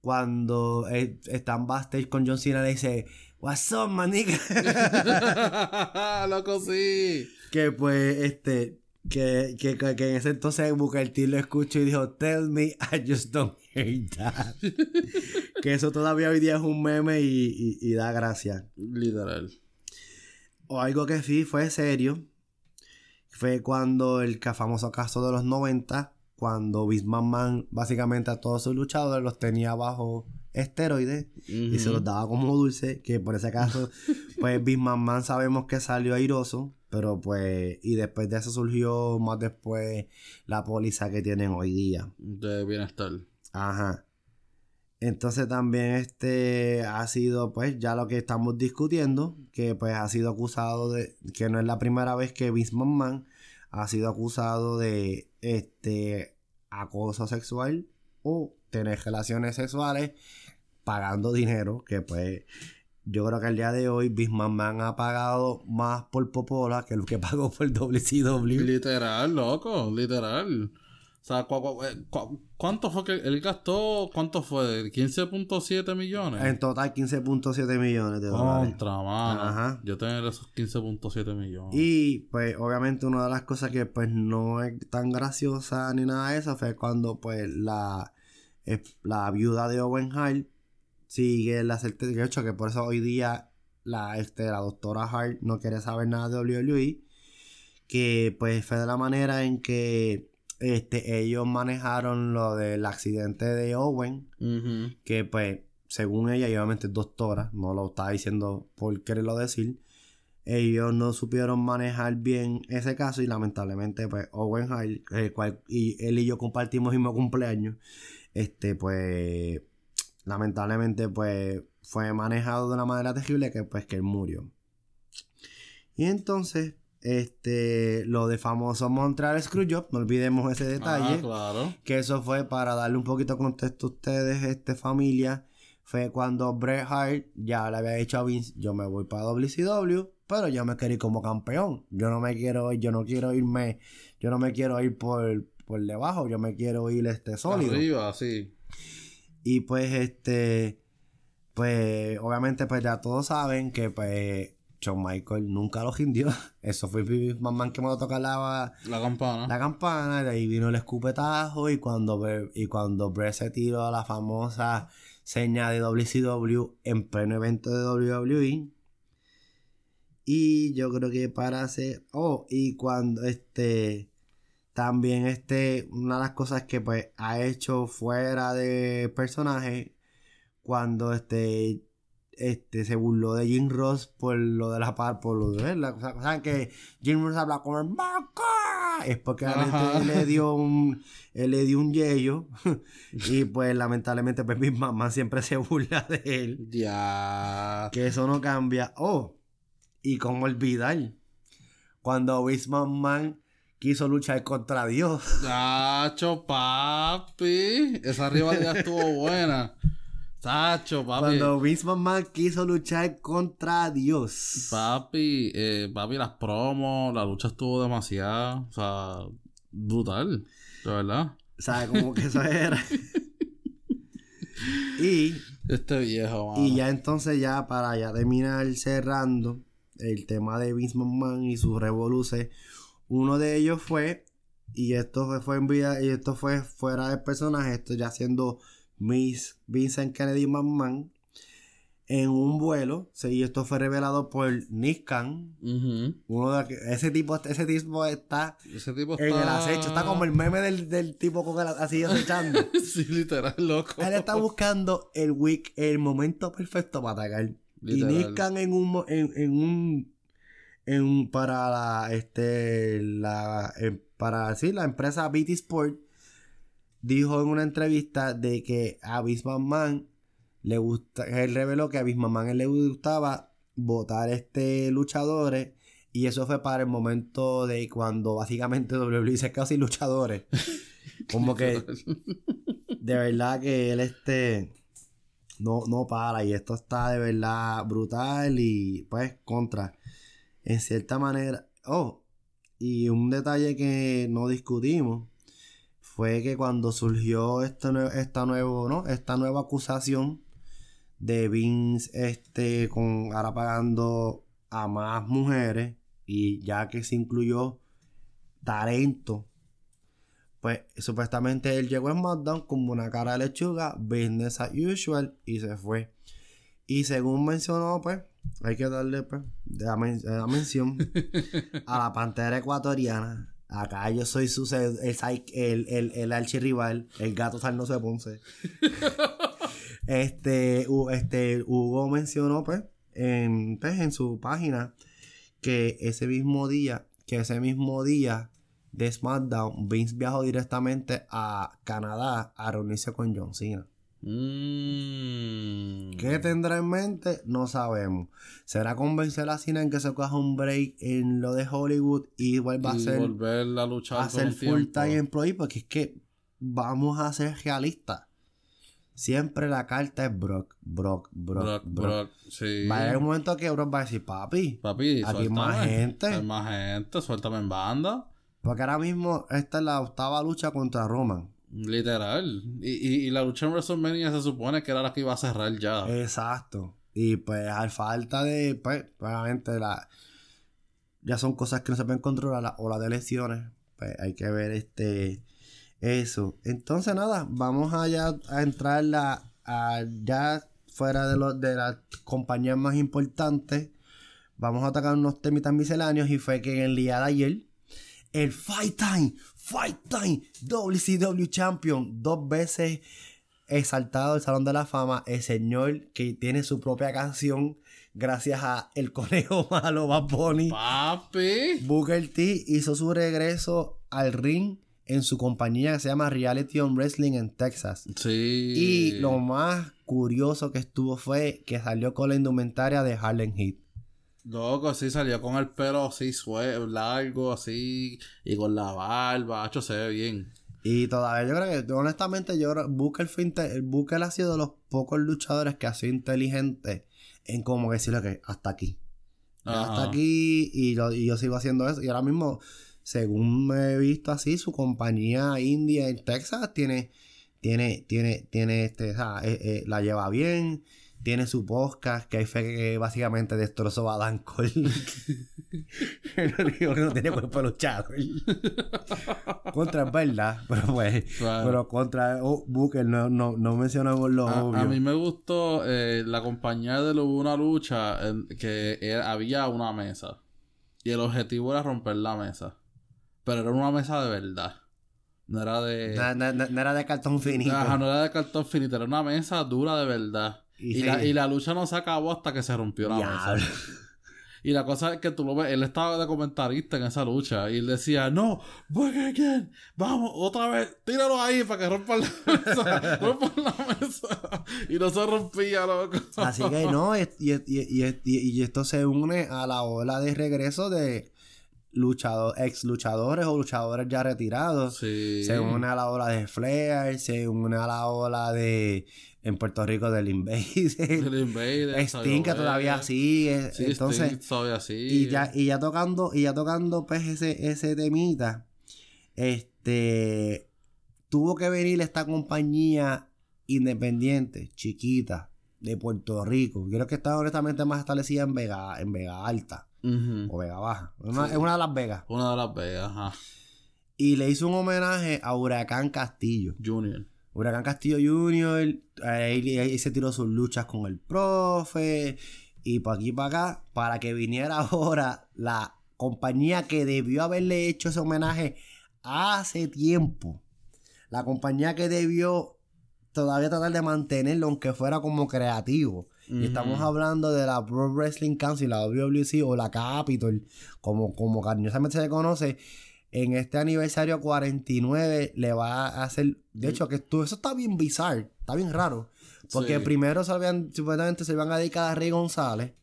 cuando están backstage con John Cena le dice What's up, manica? Loco, sí. Que pues, este, que, que, que, en ese entonces Booker T lo escuchó y dijo, Tell me I just don't hate that. que eso todavía hoy día es un meme y, y, da gracia. Literal. O algo que sí fue serio. Fue cuando el famoso caso de los 90, cuando Bismarck Man básicamente a todos sus luchadores los tenía bajo esteroides y se los daba como dulce, que por ese caso, pues Bismarck Man sabemos que salió airoso pero pues, y después de eso surgió más después la póliza que tienen hoy día. De bienestar. Ajá. Entonces también este ha sido pues ya lo que estamos discutiendo, que pues ha sido acusado de, que no es la primera vez que Vince ha sido acusado de este acoso sexual o tener relaciones sexuales pagando dinero, que pues yo creo que al día de hoy Man ha pagado más por Popola que lo que pagó por WCW. Literal, loco, literal. O sea, eh, cuánto fue que él gastó? ¿Cuánto fue? ¿15.7 millones? En total 15.7 millones de dólares. Contra, mano. Ajá. Yo tengo esos 15.7 millones. Y, pues, obviamente una de las cosas que, pues, no es tan graciosa ni nada de eso fue cuando, pues, la, la viuda de Owen Hart sigue la certeza de hecho que por eso hoy día la, este, la doctora Hart no quiere saber nada de WWE, que pues fue de la manera en que este, ellos manejaron lo del accidente de Owen, que pues según ella, y obviamente doctora, no lo estaba diciendo por quererlo decir, ellos no supieron manejar bien ese caso y lamentablemente pues Owen Hart, el cual y él y yo compartimos el mismo cumpleaños, este pues lamentablemente pues fue manejado de una manera terrible que pues que él murió. Y entonces, este, lo de famoso Montreal Screwjob, no olvidemos ese detalle. Ah, claro. Que eso fue para darle un poquito de contexto a ustedes, este familia. Fue cuando Bret Hart ya le había dicho a Vince, yo me voy para WCW, pero yo me quiero ir como campeón. Yo no me quiero ir, yo no quiero irme, yo no me quiero ir por, por debajo, yo me quiero ir este sólido. Arriba, sí. Y pues este pues obviamente pues ya todos saben que pues Shawn Michael nunca lo rindió. Eso fue el mamá que me tocar la, la campana. La campana, de ahí vino el escupetajo y cuando, y cuando Bret se tiró la famosa seña de WCW en pleno evento de WWE. Y yo creo que para hacer... Oh, y cuando este... También este... Una de las cosas que pues ha hecho fuera de personaje cuando este este se burló de Jim Ross por lo de la par por lo de la saben que Jim Ross habla como el es porque él le dio un él le dio un yello y pues lamentablemente pues mi mamá siempre se burla de él. Ya. Que eso no cambia. Oh y como olvidar cuando Vince Man quiso luchar contra Dios. Chacho papi esa rivalidad estuvo buena Tacho, papi. Cuando Vince McMahon quiso luchar contra Dios. Papi, eh, papi, las promos, la lucha estuvo demasiado, o sea, brutal, de verdad. O sea, como que eso era. y. Este viejo, mano. Y ya entonces, ya para ya terminar cerrando el tema de Vince McMahon y sus revoluciones, uno de ellos fue, y esto fue, fue en vida, y esto fue fuera del personaje, esto ya siendo Miss Vincent Kennedy McMahon en un vuelo. y esto fue revelado por Nick Khan. Uno de, ese tipo, ese tipo está ese tipo en el acecho. Está como el meme del, tipo con el, así acechando. sí, literal, loco. Él está buscando el week, el momento perfecto para atacar. Y Nick Khan en un en, un en para la este la para sí, la empresa BT Sport dijo en una entrevista de que a Man le gusta, él reveló que a Man le gustaba votar este luchadores y eso fue para el momento de cuando básicamente WWE se casi luchadores. Como que de verdad que él este no, no para y esto está de verdad brutal y pues contra en cierta manera. Oh, y un detalle que no discutimos fue que cuando surgió este esta, nuevo, ¿no? esta nueva acusación de Vince este, con ahora pagando a más mujeres y ya que se incluyó talento pues supuestamente él llegó en SmackDown como una cara de lechuga, business as usual y se fue. Y según mencionó, pues, hay que darle pues, la mención a la pantera ecuatoriana Acá yo soy su el, el, el, el archirrival, el gato Sarnoso de Ponce. este, este, Hugo mencionó, pues en, pues, en su página, que ese mismo día, que ese mismo día de SmackDown, Vince viajó directamente a Canadá a reunirse con John Cena. Mm. ¿Qué tendrá en mente? No sabemos. ¿Será convencer a Cena en que se coja un break en lo de Hollywood y vuelva a hacer. volver a luchar a full time employee? Porque es que vamos a ser realistas. Siempre la carta es Brock, Brock, Brock, Brock. sí. Va a haber un momento que Brock va a decir, papi, papi aquí hay más gente. Hay más gente, suéltame en banda. Porque ahora mismo esta es la octava lucha contra Roman. Literal. Y, y, la lucha en WrestleMania se supone que era la que iba a cerrar ya. Exacto. Y pues al falta de, pues, obviamente la... Ya son cosas que no se pueden controlar, o las de elecciones. Pues hay que ver este... Eso. Entonces nada, vamos allá a entrar la... A, ya fuera de, los, de las compañías más importantes, vamos a tocar unos temitas misceláneos y fue que en el día de ayer, el Fight Time, Fight Time, WCW Champion, dos veces exaltado el Salón de la Fama, el señor que tiene su propia canción gracias a El Conejo Malo Bad Bunny. Papi. Booker T hizo su regreso al ring en su compañía que se llama Reality on Wrestling en Texas. Sí. Y lo más curioso que estuvo fue que salió con la indumentaria de Harlem Heat. Loco, sí, salió con el pelo así largo, así, y con la barba, hecho se ve bien. Y todavía yo creo que, honestamente, yo creo Booker, fue Booker ha sido de los pocos luchadores que ha sido inteligente en como decirle que hasta aquí. Ajá. hasta aquí y, yo- y yo sigo haciendo eso. Y ahora mismo, según me he visto así, su compañía india en Texas tiene, tiene, tiene, tiene este, o sea, eh, eh, la lleva bien. Tiene su podcast que fue que básicamente destrozó a Dan Cole. Dijo que no tiene cuerpo luchado. contra es verdad, pero pues, Claro. pero contra oh, Booker no, no, no mencionamos lo A, obvio. a mí me gustó eh, la compañía de una lucha en que era- había una mesa. Y el objetivo era romper la mesa. Pero era una mesa de verdad. No era de. No, no- no- no era de cartón finito. Ajá, no era de cartón finito, era una mesa dura de verdad. Y Y, sí. la, y la lucha no se acabó hasta que se rompió la mesa. Y la cosa es que tú lo ves, él estaba de comentarista en esa lucha y él decía, no, voy again, vamos, otra vez, tíralo ahí para que rompan la mesa, rompan la mesa. Y no se rompía, loco. Así que no, y, y- y- y- y- y esto se une a la ola de regreso de luchador, ex luchadores o luchadores ya retirados. Sí. Se une a la ola de Flair, se une a la ola de en Puerto Rico del Invader. El Invader, Sting que todavía sigue. Sí, Entonces, todavía sigue. y ya, y ya tocando, y ya tocando pues ese, ese temita, este tuvo que venir esta compañía independiente, chiquita, de Puerto Rico. Yo creo que está honestamente más establecida en Vega, en Vega Alta o Vega Baja. Una- Sí. Es una de las Vegas. Una de las Vegas, ajá. Y le hizo un homenaje a Huracán Castillo. Junior. Huracán Castillo Jr., ahí, ahí se tiró sus luchas con el profe, y para aquí y para acá, para que viniera ahora la compañía que debió haberle hecho ese homenaje hace tiempo. La compañía que debió todavía tratar de mantenerlo, aunque fuera como creativo. Y estamos hablando de la Pro Wrestling Council, la WWC o la Capitol, como, como cariñosamente se le conoce. En este aniversario 49 le va a hacer. De hecho, que esto, eso está bien bizarro, está bien raro. Porque Sí. primero se habían, supuestamente se iban a dedicar a Rey González.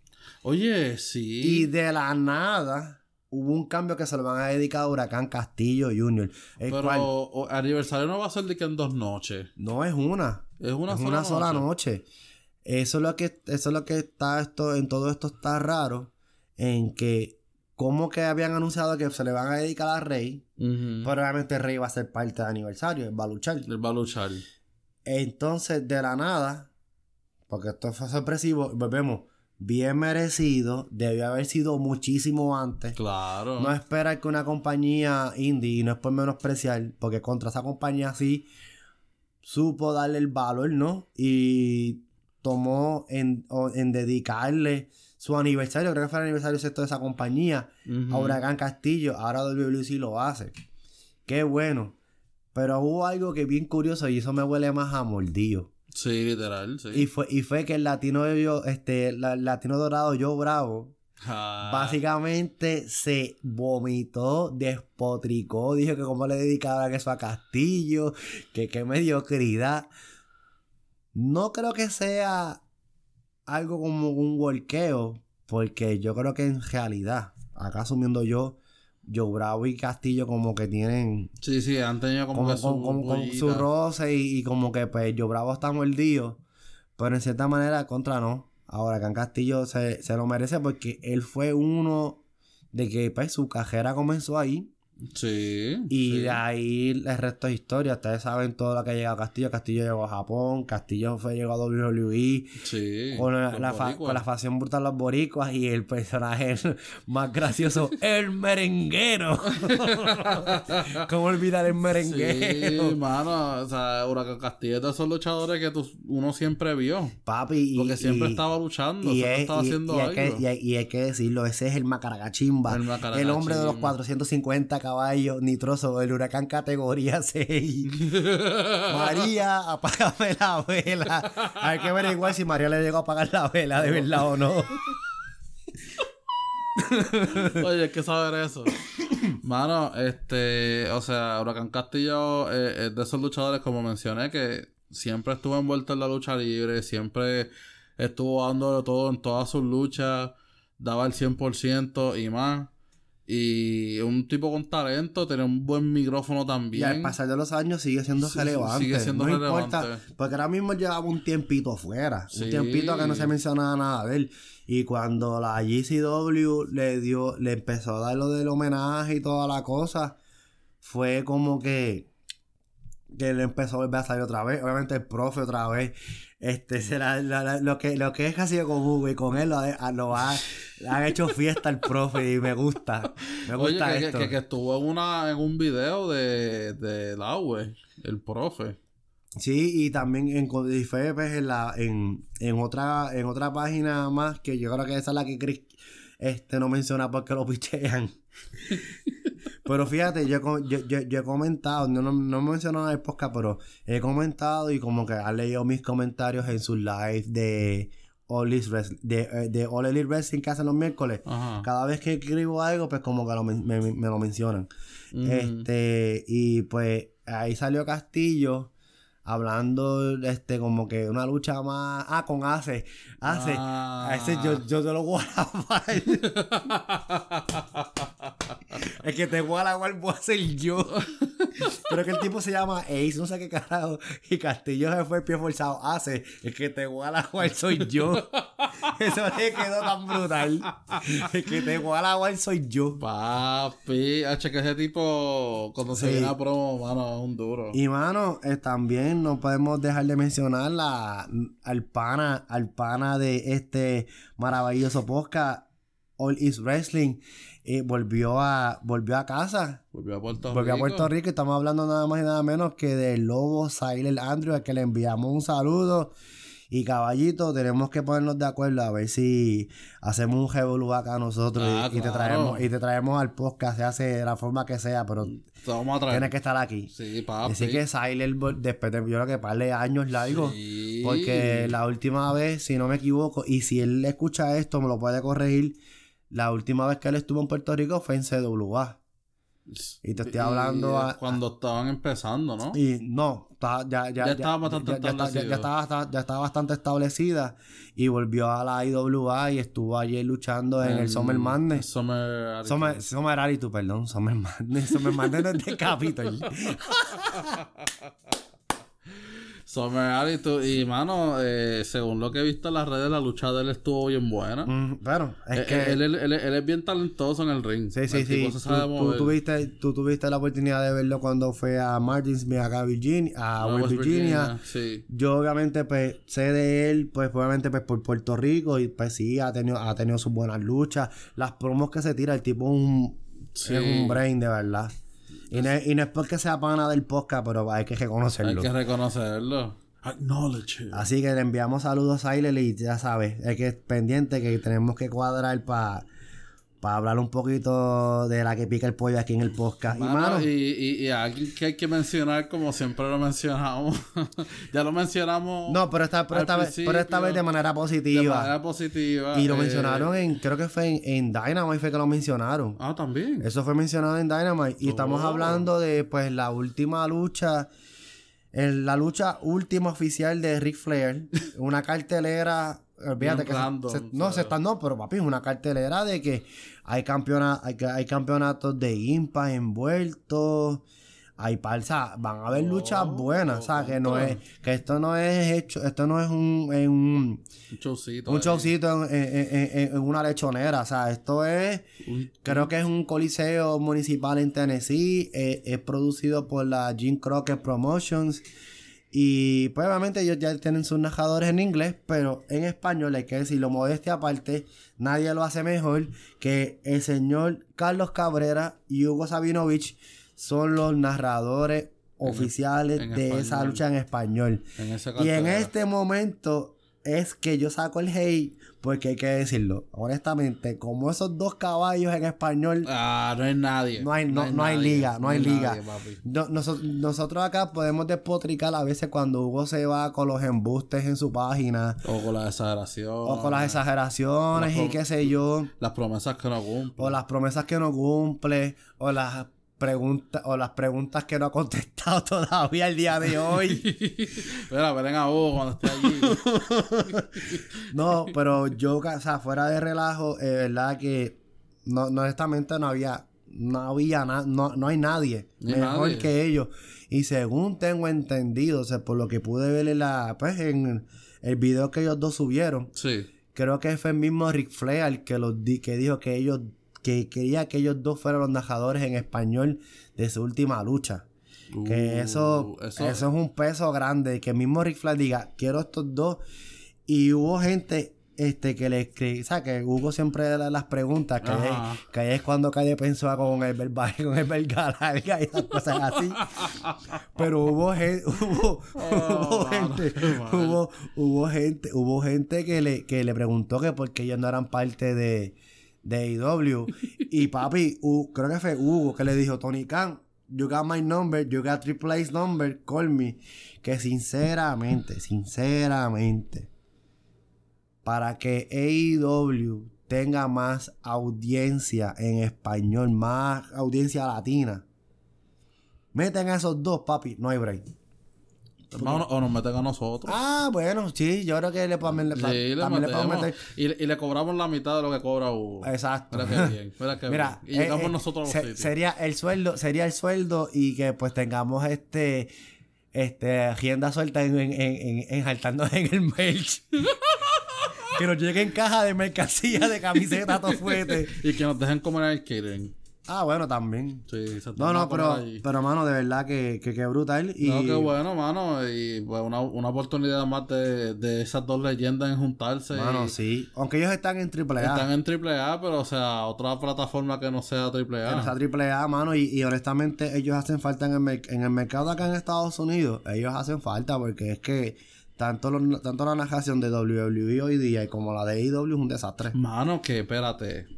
Oye, sí. Y de la nada hubo un cambio que se lo van a dedicar a Huracán Castillo Jr. El Pero cual o- aniversario no va a ser de que en dos noches. no es una. Es una es sola una sola noche. noche. Eso es lo que, eso es lo que está esto, en todo esto está raro. En que, como que habían anunciado que se le van a dedicar a Rey. Ujú. Pero obviamente Rey va a ser parte del aniversario, él va a luchar. Él va a luchar. Entonces, de la nada, porque esto fue sorpresivo, volvemos, bien merecido, debió haber sido muchísimo antes. Claro. No esperar que una compañía indie, y no es por menospreciar, porque contra esa compañía sí supo darle el valor, ¿no? Y tomó en, en dedicarle su aniversario, creo que fue el aniversario sexto de esa compañía, Ujú. a Huracán Castillo. Ahora WWC lo hace. Qué bueno. Pero hubo algo que es bien curioso y eso me huele más a mordido. Sí, literal, sí. Y fue, y fue que el latino, yo, este, la- el latino dorado, yo bravo, Ah, Básicamente se vomitó, despotricó, dijo que cómo le dedicaban eso a Castillo, que qué mediocridad. No creo que sea algo como un volqueo, porque yo creo que en realidad, acá asumiendo yo, Joe Bravo y Castillo como que tienen Sí, sí, han tenido como, como, que como- como- como su roce y, y como que pues Joe Bravo está mordido, pero en cierta manera contra no. Ahora, Can Castillo se, se lo merece porque él fue uno de que pues, su carrera comenzó ahí Sí. Y sí. de ahí el resto es historia. Ustedes saben todo lo que ha llegado a Castillo. Castillo llegó a Japón. Castillo fue llegó a WWE. Sí. Con la, la fa- con la facción brutal de los boricuas y el personaje más gracioso, el merenguero. ¿Cómo olvidar el merenguero? Sí, mano. O sea, Huracán Castillo es de esos luchadores que tú- uno siempre vio. Papi, y, Porque siempre y- estaba luchando, y es- estaba y- haciendo hay que, y, hay, y hay que decirlo, ese es el macaragachimba. El El, macaragachimba. hombre de los 450 caballos nitroso, el huracán categoría 6. María, apágame la vela. Hay que averiguar si María le llegó a apagar la vela de verdad o no. Oye, hay que saber eso. Mano, este, o sea, Huracán Castillo eh, es de esos luchadores, como mencioné, que siempre estuvo envuelto en la lucha libre, siempre estuvo dándolo todo en todas sus luchas, daba el 100% y más. Y un tipo con talento, tenía un buen micrófono Y también. al pasar de los años sigue siendo Sí, relevante. sigue siendo no relevante. importa, porque ahora mismo llevaba un tiempito afuera. Sí. Un tiempito que no se mencionaba nada de él. Y cuando la GCW le dio, le empezó a dar lo del homenaje y toda la cosa, fue como que que le empezó a volver a salir otra vez. Obviamente el profe otra vez. Este será lo que lo que es casi con Hugo y con él lo, ha, lo ha, le han hecho fiesta el profe y me gusta. Me Oye, gusta que- esto. que, que estuvo en una en un video de, de Laue, el profe. Sí, y también en, y fue, pues, en, la, en, en otra en otra página más que yo creo que esa es la que Chris este, no menciona porque lo pichean. pero fíjate, yo, yo, yo, yo he comentado, no, no, no menciono podcast, pero he comentado y como que ha leído mis comentarios en sus live de All Elite Wrestling, de, eh, de All Elite Wrestling que hacen los miércoles. Ajá. Cada vez que escribo algo, pues como que lo me, me lo mencionan. Ujú. Este, y pues ahí salió Castillo hablando, este, como que una lucha más. Ah, con Ace. Ace. Ah. A ese yo, yo te lo voy a. El que te voy a lavar voy a ser yo. Pero que el tipo se llama Ace, no sé qué carajo. Y Castillo se fue el pie forzado. Hace, el que te voy a lavar soy yo. Eso le quedó tan brutal. El que te voy a lavar soy yo. Papi, H, que ese tipo, cuando se viene a promo, mano, es un duro. Y mano, eh, también no podemos dejar de mencionar la, al pana, al pana de este maravilloso podcast, All Is Wrestling. eh, volvió a, volvió a casa. Volvió a Puerto Volvió a Rico. Puerto Rico estamos hablando nada más y nada menos que del lobo Siler Andrew, al que le enviamos un saludo. Y caballito, tenemos que ponernos de acuerdo a ver si hacemos un revolú acá nosotros y- Ah, y, te traemos, y te traemos al podcast, se hace de la forma que sea, pero traer. tienes que estar aquí. Sí, papi. Así que Siler, vol- después de, yo creo que par de años largos, Sí. porque la última vez, si no me equivoco, y si él escucha esto, me lo puede corregir, la última vez que él estuvo en Puerto Rico fue en CWA. Y te estoy hablando a- Cuando estaban empezando, ¿no? Y no, está- ya, ya, Ya estaba bastante ya- ya está- ya- ya estaba, ya estaba bastante establecida y volvió a la IWA y estuvo ayer luchando en, el Summer Madness. Summer... Summer, Summer Attitude, perdón, Summer Madness. Summer Madness no es de Capitol. Summer. Y, mano, eh, según lo que he visto en las redes, la lucha de él estuvo bien buena. Mm, pero es Eh, que... él, él- él- él es bien talentoso en el ring. Sí, sí, sí. Tú, tuviste, tú tuviste la oportunidad de verlo cuando fue a Martinsville, acá a Virginia, a West Virginia. Sí. Yo obviamente pues sé de él, pues obviamente pues por Puerto Rico y pues sí, ha tenido, ha tenido sus buenas luchas. Las promos que se tira, el tipo es un, Sí. es un brain de verdad. Y no, es- y no es porque sea pana del podcast, pero hay que Hay reconocerlo. que reconocerlo. Acknowledge it. Así que le enviamos saludos a Iler y ya sabes, es que es pendiente que tenemos que cuadrar para hablar un poquito de la que pica el pollo aquí en el podcast. Mano, y mano, y, y, y alguien que hay que mencionar como siempre lo mencionamos. ya lo mencionamos. no, pero esta, pero esta vez, pero esta vez de manera de positiva. manera positiva. y lo eh, mencionaron en, creo que fue en, en Dynamite fue que lo mencionaron. Ah, también. Eso fue mencionado en Dynamite. Y estamos Oh. hablando de pues la última lucha. en la lucha última oficial de Ric Flair. Una cartelera. Olvídate que se- random, se- no se sea. está, no, pero papi, es una cartelera de que hay campeona, hay, hay campeonatos de Impa envueltos. hay sea, van a haber luchas Oh, buenas, o sea, que no es, que esto no es hecho, esto no es un, en un, Un showcito. un ahí. showcito en, en- en- en una lechonera, o sea, esto es, creo que es un coliseo municipal en Tennessee, eh, es producido por la Jim Crockett Promotions, y pues obviamente ellos ya tienen sus narradores en inglés, pero en español hay que decirlo, modestia aparte, nadie lo hace mejor que el señor Carlos Cabrera y Hugo Sabinovich son los narradores oficiales en de esa lucha en español. En Y en este momento es que yo saco el hate, porque hay que decirlo, honestamente, como esos dos caballos en español Ah, no hay nadie. no hay, no, no hay nadie, liga, no hay liga. nadie. No- noso- nosotros acá podemos despotricar a veces cuando Hugo se va con los embustes en su página O con las exageraciones. o con las exageraciones Las y qué sé yo, Las promesas que no cumplen. o las promesas que no cumple, o las preguntas o las preguntas que no ha contestado todavía el día de hoy. Mira, ven a Hugo cuando esté allí. No, pero yo, o sea, fuera de relajo, es verdad que no, no, honestamente no había, no había na- no, no hay nadie Ni mejor nadie. que ellos. Y según tengo entendido, o sea, por lo que pude ver en la, pues en el video que ellos dos subieron, sí. creo que fue el mismo Rick Flair el que los di- que dijo que ellos, que quería que ellos dos fueran los narradores en español de su última lucha. Que Uh, eso, eso, eso- es un peso grande. Que mismo Rick Flair diga, quiero estos dos. Y hubo gente este, que le escribió, o sea, que Hugo siempre da las preguntas, que, es, que ahí es cuando Calle pensó con el verba- con el y esas cosas así. Pero hubo gente, hubo, hubo Oh, gente, hubo, hubo gente, hubo gente que le, que le preguntó que por qué ellos no eran parte de, de IW. Y papi, creo que fue Hugo que le dijo, Tony Khan, you got my number, you got Triple A's number, call me. Que sinceramente, sinceramente, para que AEW tenga más audiencia en español, más audiencia latina, meten a esos dos, papi, no hay break. O nos meten a nosotros. Ah, bueno, sí, yo creo que le, también, le- Sí, también le le podemos meter. Y, le- y le cobramos la mitad de lo que cobra Hugo. Exacto. Mira qué bien. Mira Mira, bien. Y llegamos eh, eh, nosotros a se- los sitios. sería el sueldo, sería el sueldo y que pues tengamos este este agenda suelta en, en, en, en, saltándonos en el merch. que nos llegue en caja de mercancía de camiseta, todo fuerte. Y que nos dejen comer el catering. Ah, bueno, también. Sí, se No, no, pero, allí. pero mano, de verdad que, que, que brutal. Y No, qué bueno, mano. Y pues una, una oportunidad más de, de esas dos leyendas en juntarse. Mano, y sí. Aunque ellos están en AAA. Están en AAA, pero o sea, otra plataforma que no sea AAA. En esa triple A, mano, y, y honestamente ellos hacen falta en el, en el mercado acá en Estados Unidos. Ellos hacen falta porque es que tanto, tanto la narración de WWE hoy día y como la de AEW es un desastre. Mano, que espérate.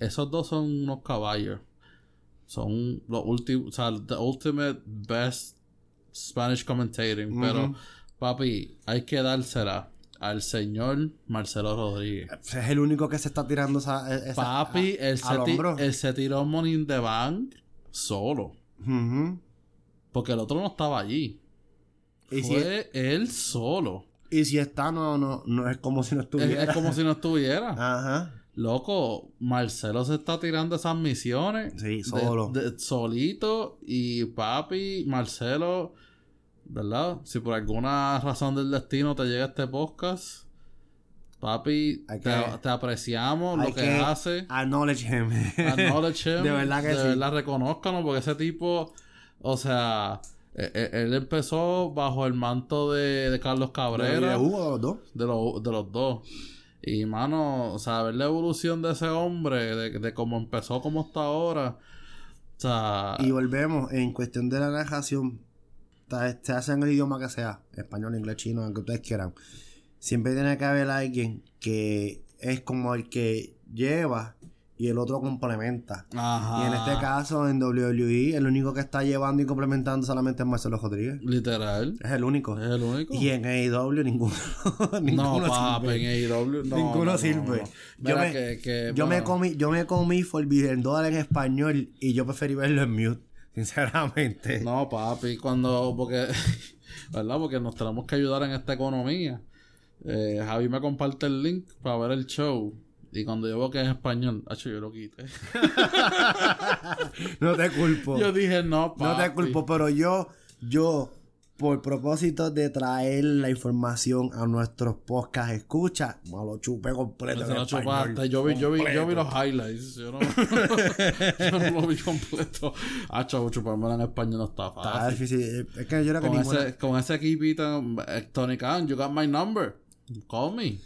Esos dos son unos caballos. Son los últimos, o sea, the ultimate best Spanish commentating. Pero, papi, hay que dársela al señor Marcelo Rodríguez. Es el único que se está tirando esa, esa- Papi, a- él se, él se tiró Money in the Bank solo. Porque el otro no estaba allí. y, si, Fue él solo. y si está, no, no, no es como si no Es, estuviera. es como si no estuviera. Ajá. Loco, Marcelo se está tirando esas misiones. Sí, solo. de- solito. Y papi, Marcelo, ¿verdad? Si por alguna razón del destino te llega este podcast, papi, te, apreciamos lo que, hace. Acknowledge him. Acknowledge him, De verdad que de sí. verdad reconózcanos, porque ese tipo, o sea, e- e- él empezó bajo el manto de, de Carlos Cabrera. de Hugo, de los dos. De, los- de los dos. Y, mano, o sea, ver la evolución de ese hombre, de, de cómo empezó, como está ahora. O sea, Y volvemos, en cuestión de la narración, ta- se hace en el idioma que sea, español, inglés, chino, el que ustedes quieran. Siempre tiene que haber alguien que es como el que lleva y el otro complementa. ajá. Y en este caso, en WWE, el único que está llevando y complementando solamente es Marcelo Rodríguez. Literal. Es el único. Es el único. Y en AEW ninguno. no, ninguno papi, sirve. en AEW no. Ninguno no, no, sirve. no. Yo, me, que- que, yo, me comí, yo me comí Forbidden Dollar en español y yo preferí verlo en mute, sinceramente. No, papi, cuando. Porque. ¿Verdad? Porque nos tenemos que ayudar en esta economía. Eh, Javi me comparte el link para ver el show. Y cuando yo veo que es español, hacho, yo lo quité. no te culpo. yo dije, no, papi. No te culpo, pero yo, yo, por propósito de traer la información a nuestros podcast escucha, me lo chupé completo. En lo español. Yo vi, yo vi, yo vi los highlights. Yo no, yo no lo vi completo. Hacho, chupármelo en español no está Está fácil. difícil. Es que yo que Con ninguna... ese, con ese equipito, eh, Tony Khan, you got my number. Call me.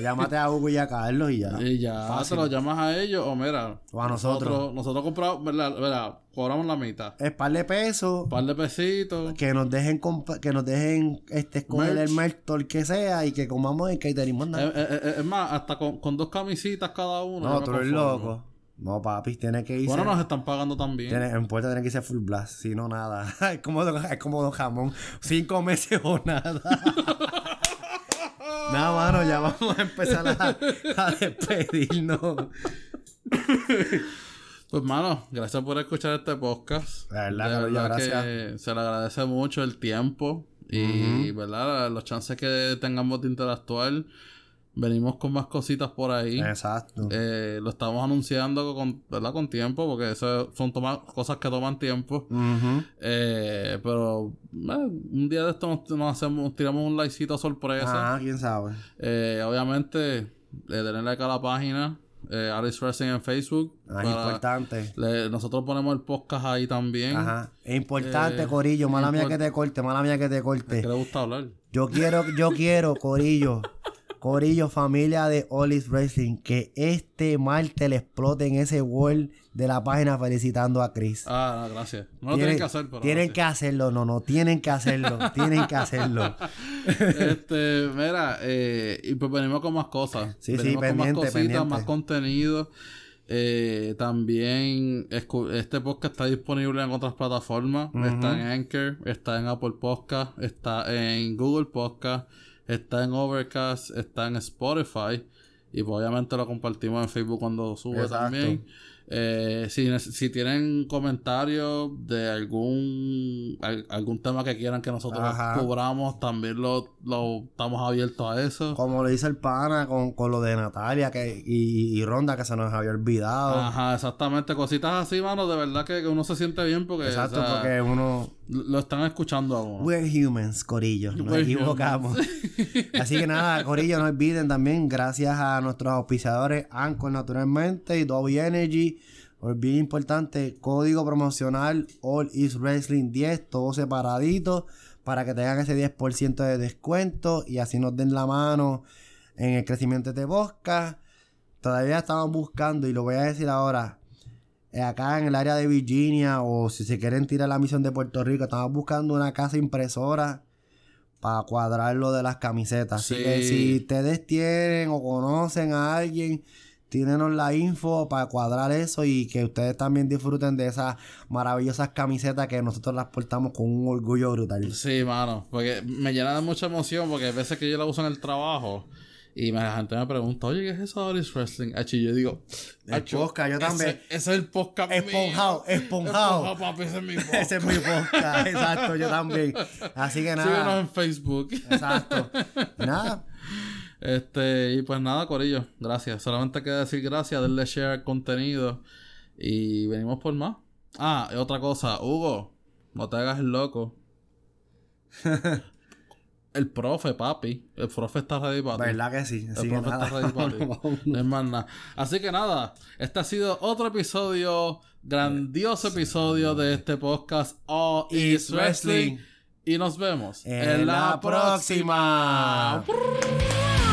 Llámate a Hugo y a Carlos y ya. Y ya Fácil. te lo llamas a ellos o mira. O a nosotros. Nosotros compramos, ¿verdad? ¿verdad? Cobramos la mitad. Es par de pesos. Par de pesitos. Que nos dejen que nos dejen este escoger Merch. el merch que sea y que comamos el catering manda. Eh, eh, eh, es más, hasta con, con dos camisitas cada uno. no, tú eres loco. No, papi, tiene que irse. Bueno, nos están pagando también. Tiene, en puerta tiene que irse full blast, si no nada. es como es como don jamón. Cinco meses o nada. nada, mano, ya vamos a empezar a, a despedirnos. Pues, mano, gracias por escuchar este podcast. La verdad, gracias. que se le agradece mucho el tiempo y, ¿verdad? Los chances que tengamos de interactuar. Venimos con más cositas por ahí. Exacto. Eh, lo estamos anunciando con, ¿verdad? con tiempo, porque eso son toma- cosas que toman tiempo. Eh, pero eh, un día de esto nos, nos hacemos, tiramos un likecito sorpresa. Ah, quién sabe. Eh, obviamente, eh, denle like a la página, Alice Wrestling en Facebook. Ah, es importante. le- nosotros ponemos el podcast ahí también. Ajá. Es importante, Corillo. Mala mía que te corte, mala mía que te corte. Que le gusta hablar. Yo quiero, yo quiero, Corillo. Corillo, familia de Olis Wrestling, que este martes le exploten ese wall de la página felicitando a Chris. Ah, no, gracias. No lo tienen que hacer, pero. tienen gracias. que hacerlo, no, no, tienen que hacerlo, tienen que hacerlo. este, mira, eh, y pues venimos con más cosas. Sí, sí, venimos con pendiente, más cositas, pendiente. más contenido. Eh, también este podcast está disponible en otras plataformas. Está en Anchor, está en Apple Podcast, está en Google Podcast, está en Overcast, está en Spotify. Y pues obviamente lo compartimos en Facebook cuando sube Exacto. también. Eh, si, si tienen comentarios de algún al- algún tema que quieran que nosotros cubramos, también lo, lo estamos abiertos a eso. Como lo dice el pana con, con lo de Natalia que, y, y Ronda que se nos había olvidado. Ajá, exactamente, cositas así, mano, de verdad que, que uno se siente bien porque, Exacto, o sea, porque uno... lo están escuchando a uno. We're humans, Corillo. Nos We're equivocamos. Así que nada, Corillo, no olviden también, gracias a nuestros auspiciadores, Anchor naturalmente y Dolby Energy. Bien importante, código promocional All Is Wrestling 10, todo separadito, para que tengan ese 10% de descuento y así nos den la mano en el crecimiento de Bosca. Todavía estamos buscando, y lo voy a decir ahora, acá en el área de Virginia o si se quieren tirar la misión de Puerto Rico, estamos buscando una casa impresora para cuadrar lo de las camisetas. Así Sí. que si ustedes tienen o conocen a alguien, tírenos la info para cuadrar eso y que ustedes también disfruten de esas maravillosas camisetas que nosotros las portamos con un orgullo brutal. Sí, mano, porque me llena de mucha emoción porque hay veces que yo la uso en el trabajo y la gente me pregunta, oye, ¿qué es eso de Wrestling? Y yo digo, El "Acho, podcast, yo también. Ese, es el podcast Esponjado, mío. esponjado. Esponjado, papi, ese es mi podcast. Ese es mi podcast, exacto, yo también. Así que Síguenos nada, en Facebook. exacto. Nada, Este, y pues nada, Corillo, gracias. Solamente queda decir gracias, darle share al contenido. Y venimos por más. Ah, y otra cosa, Hugo, no te hagas el loco. el profe, papi. El profe está ready para ti. verdad que sí. Así El que profe nada. está ready para ti. No es más nada. Así que nada, este ha sido otro episodio, grandioso episodio de este podcast All is Wrestling. Y nos vemos En la próxima. próxima.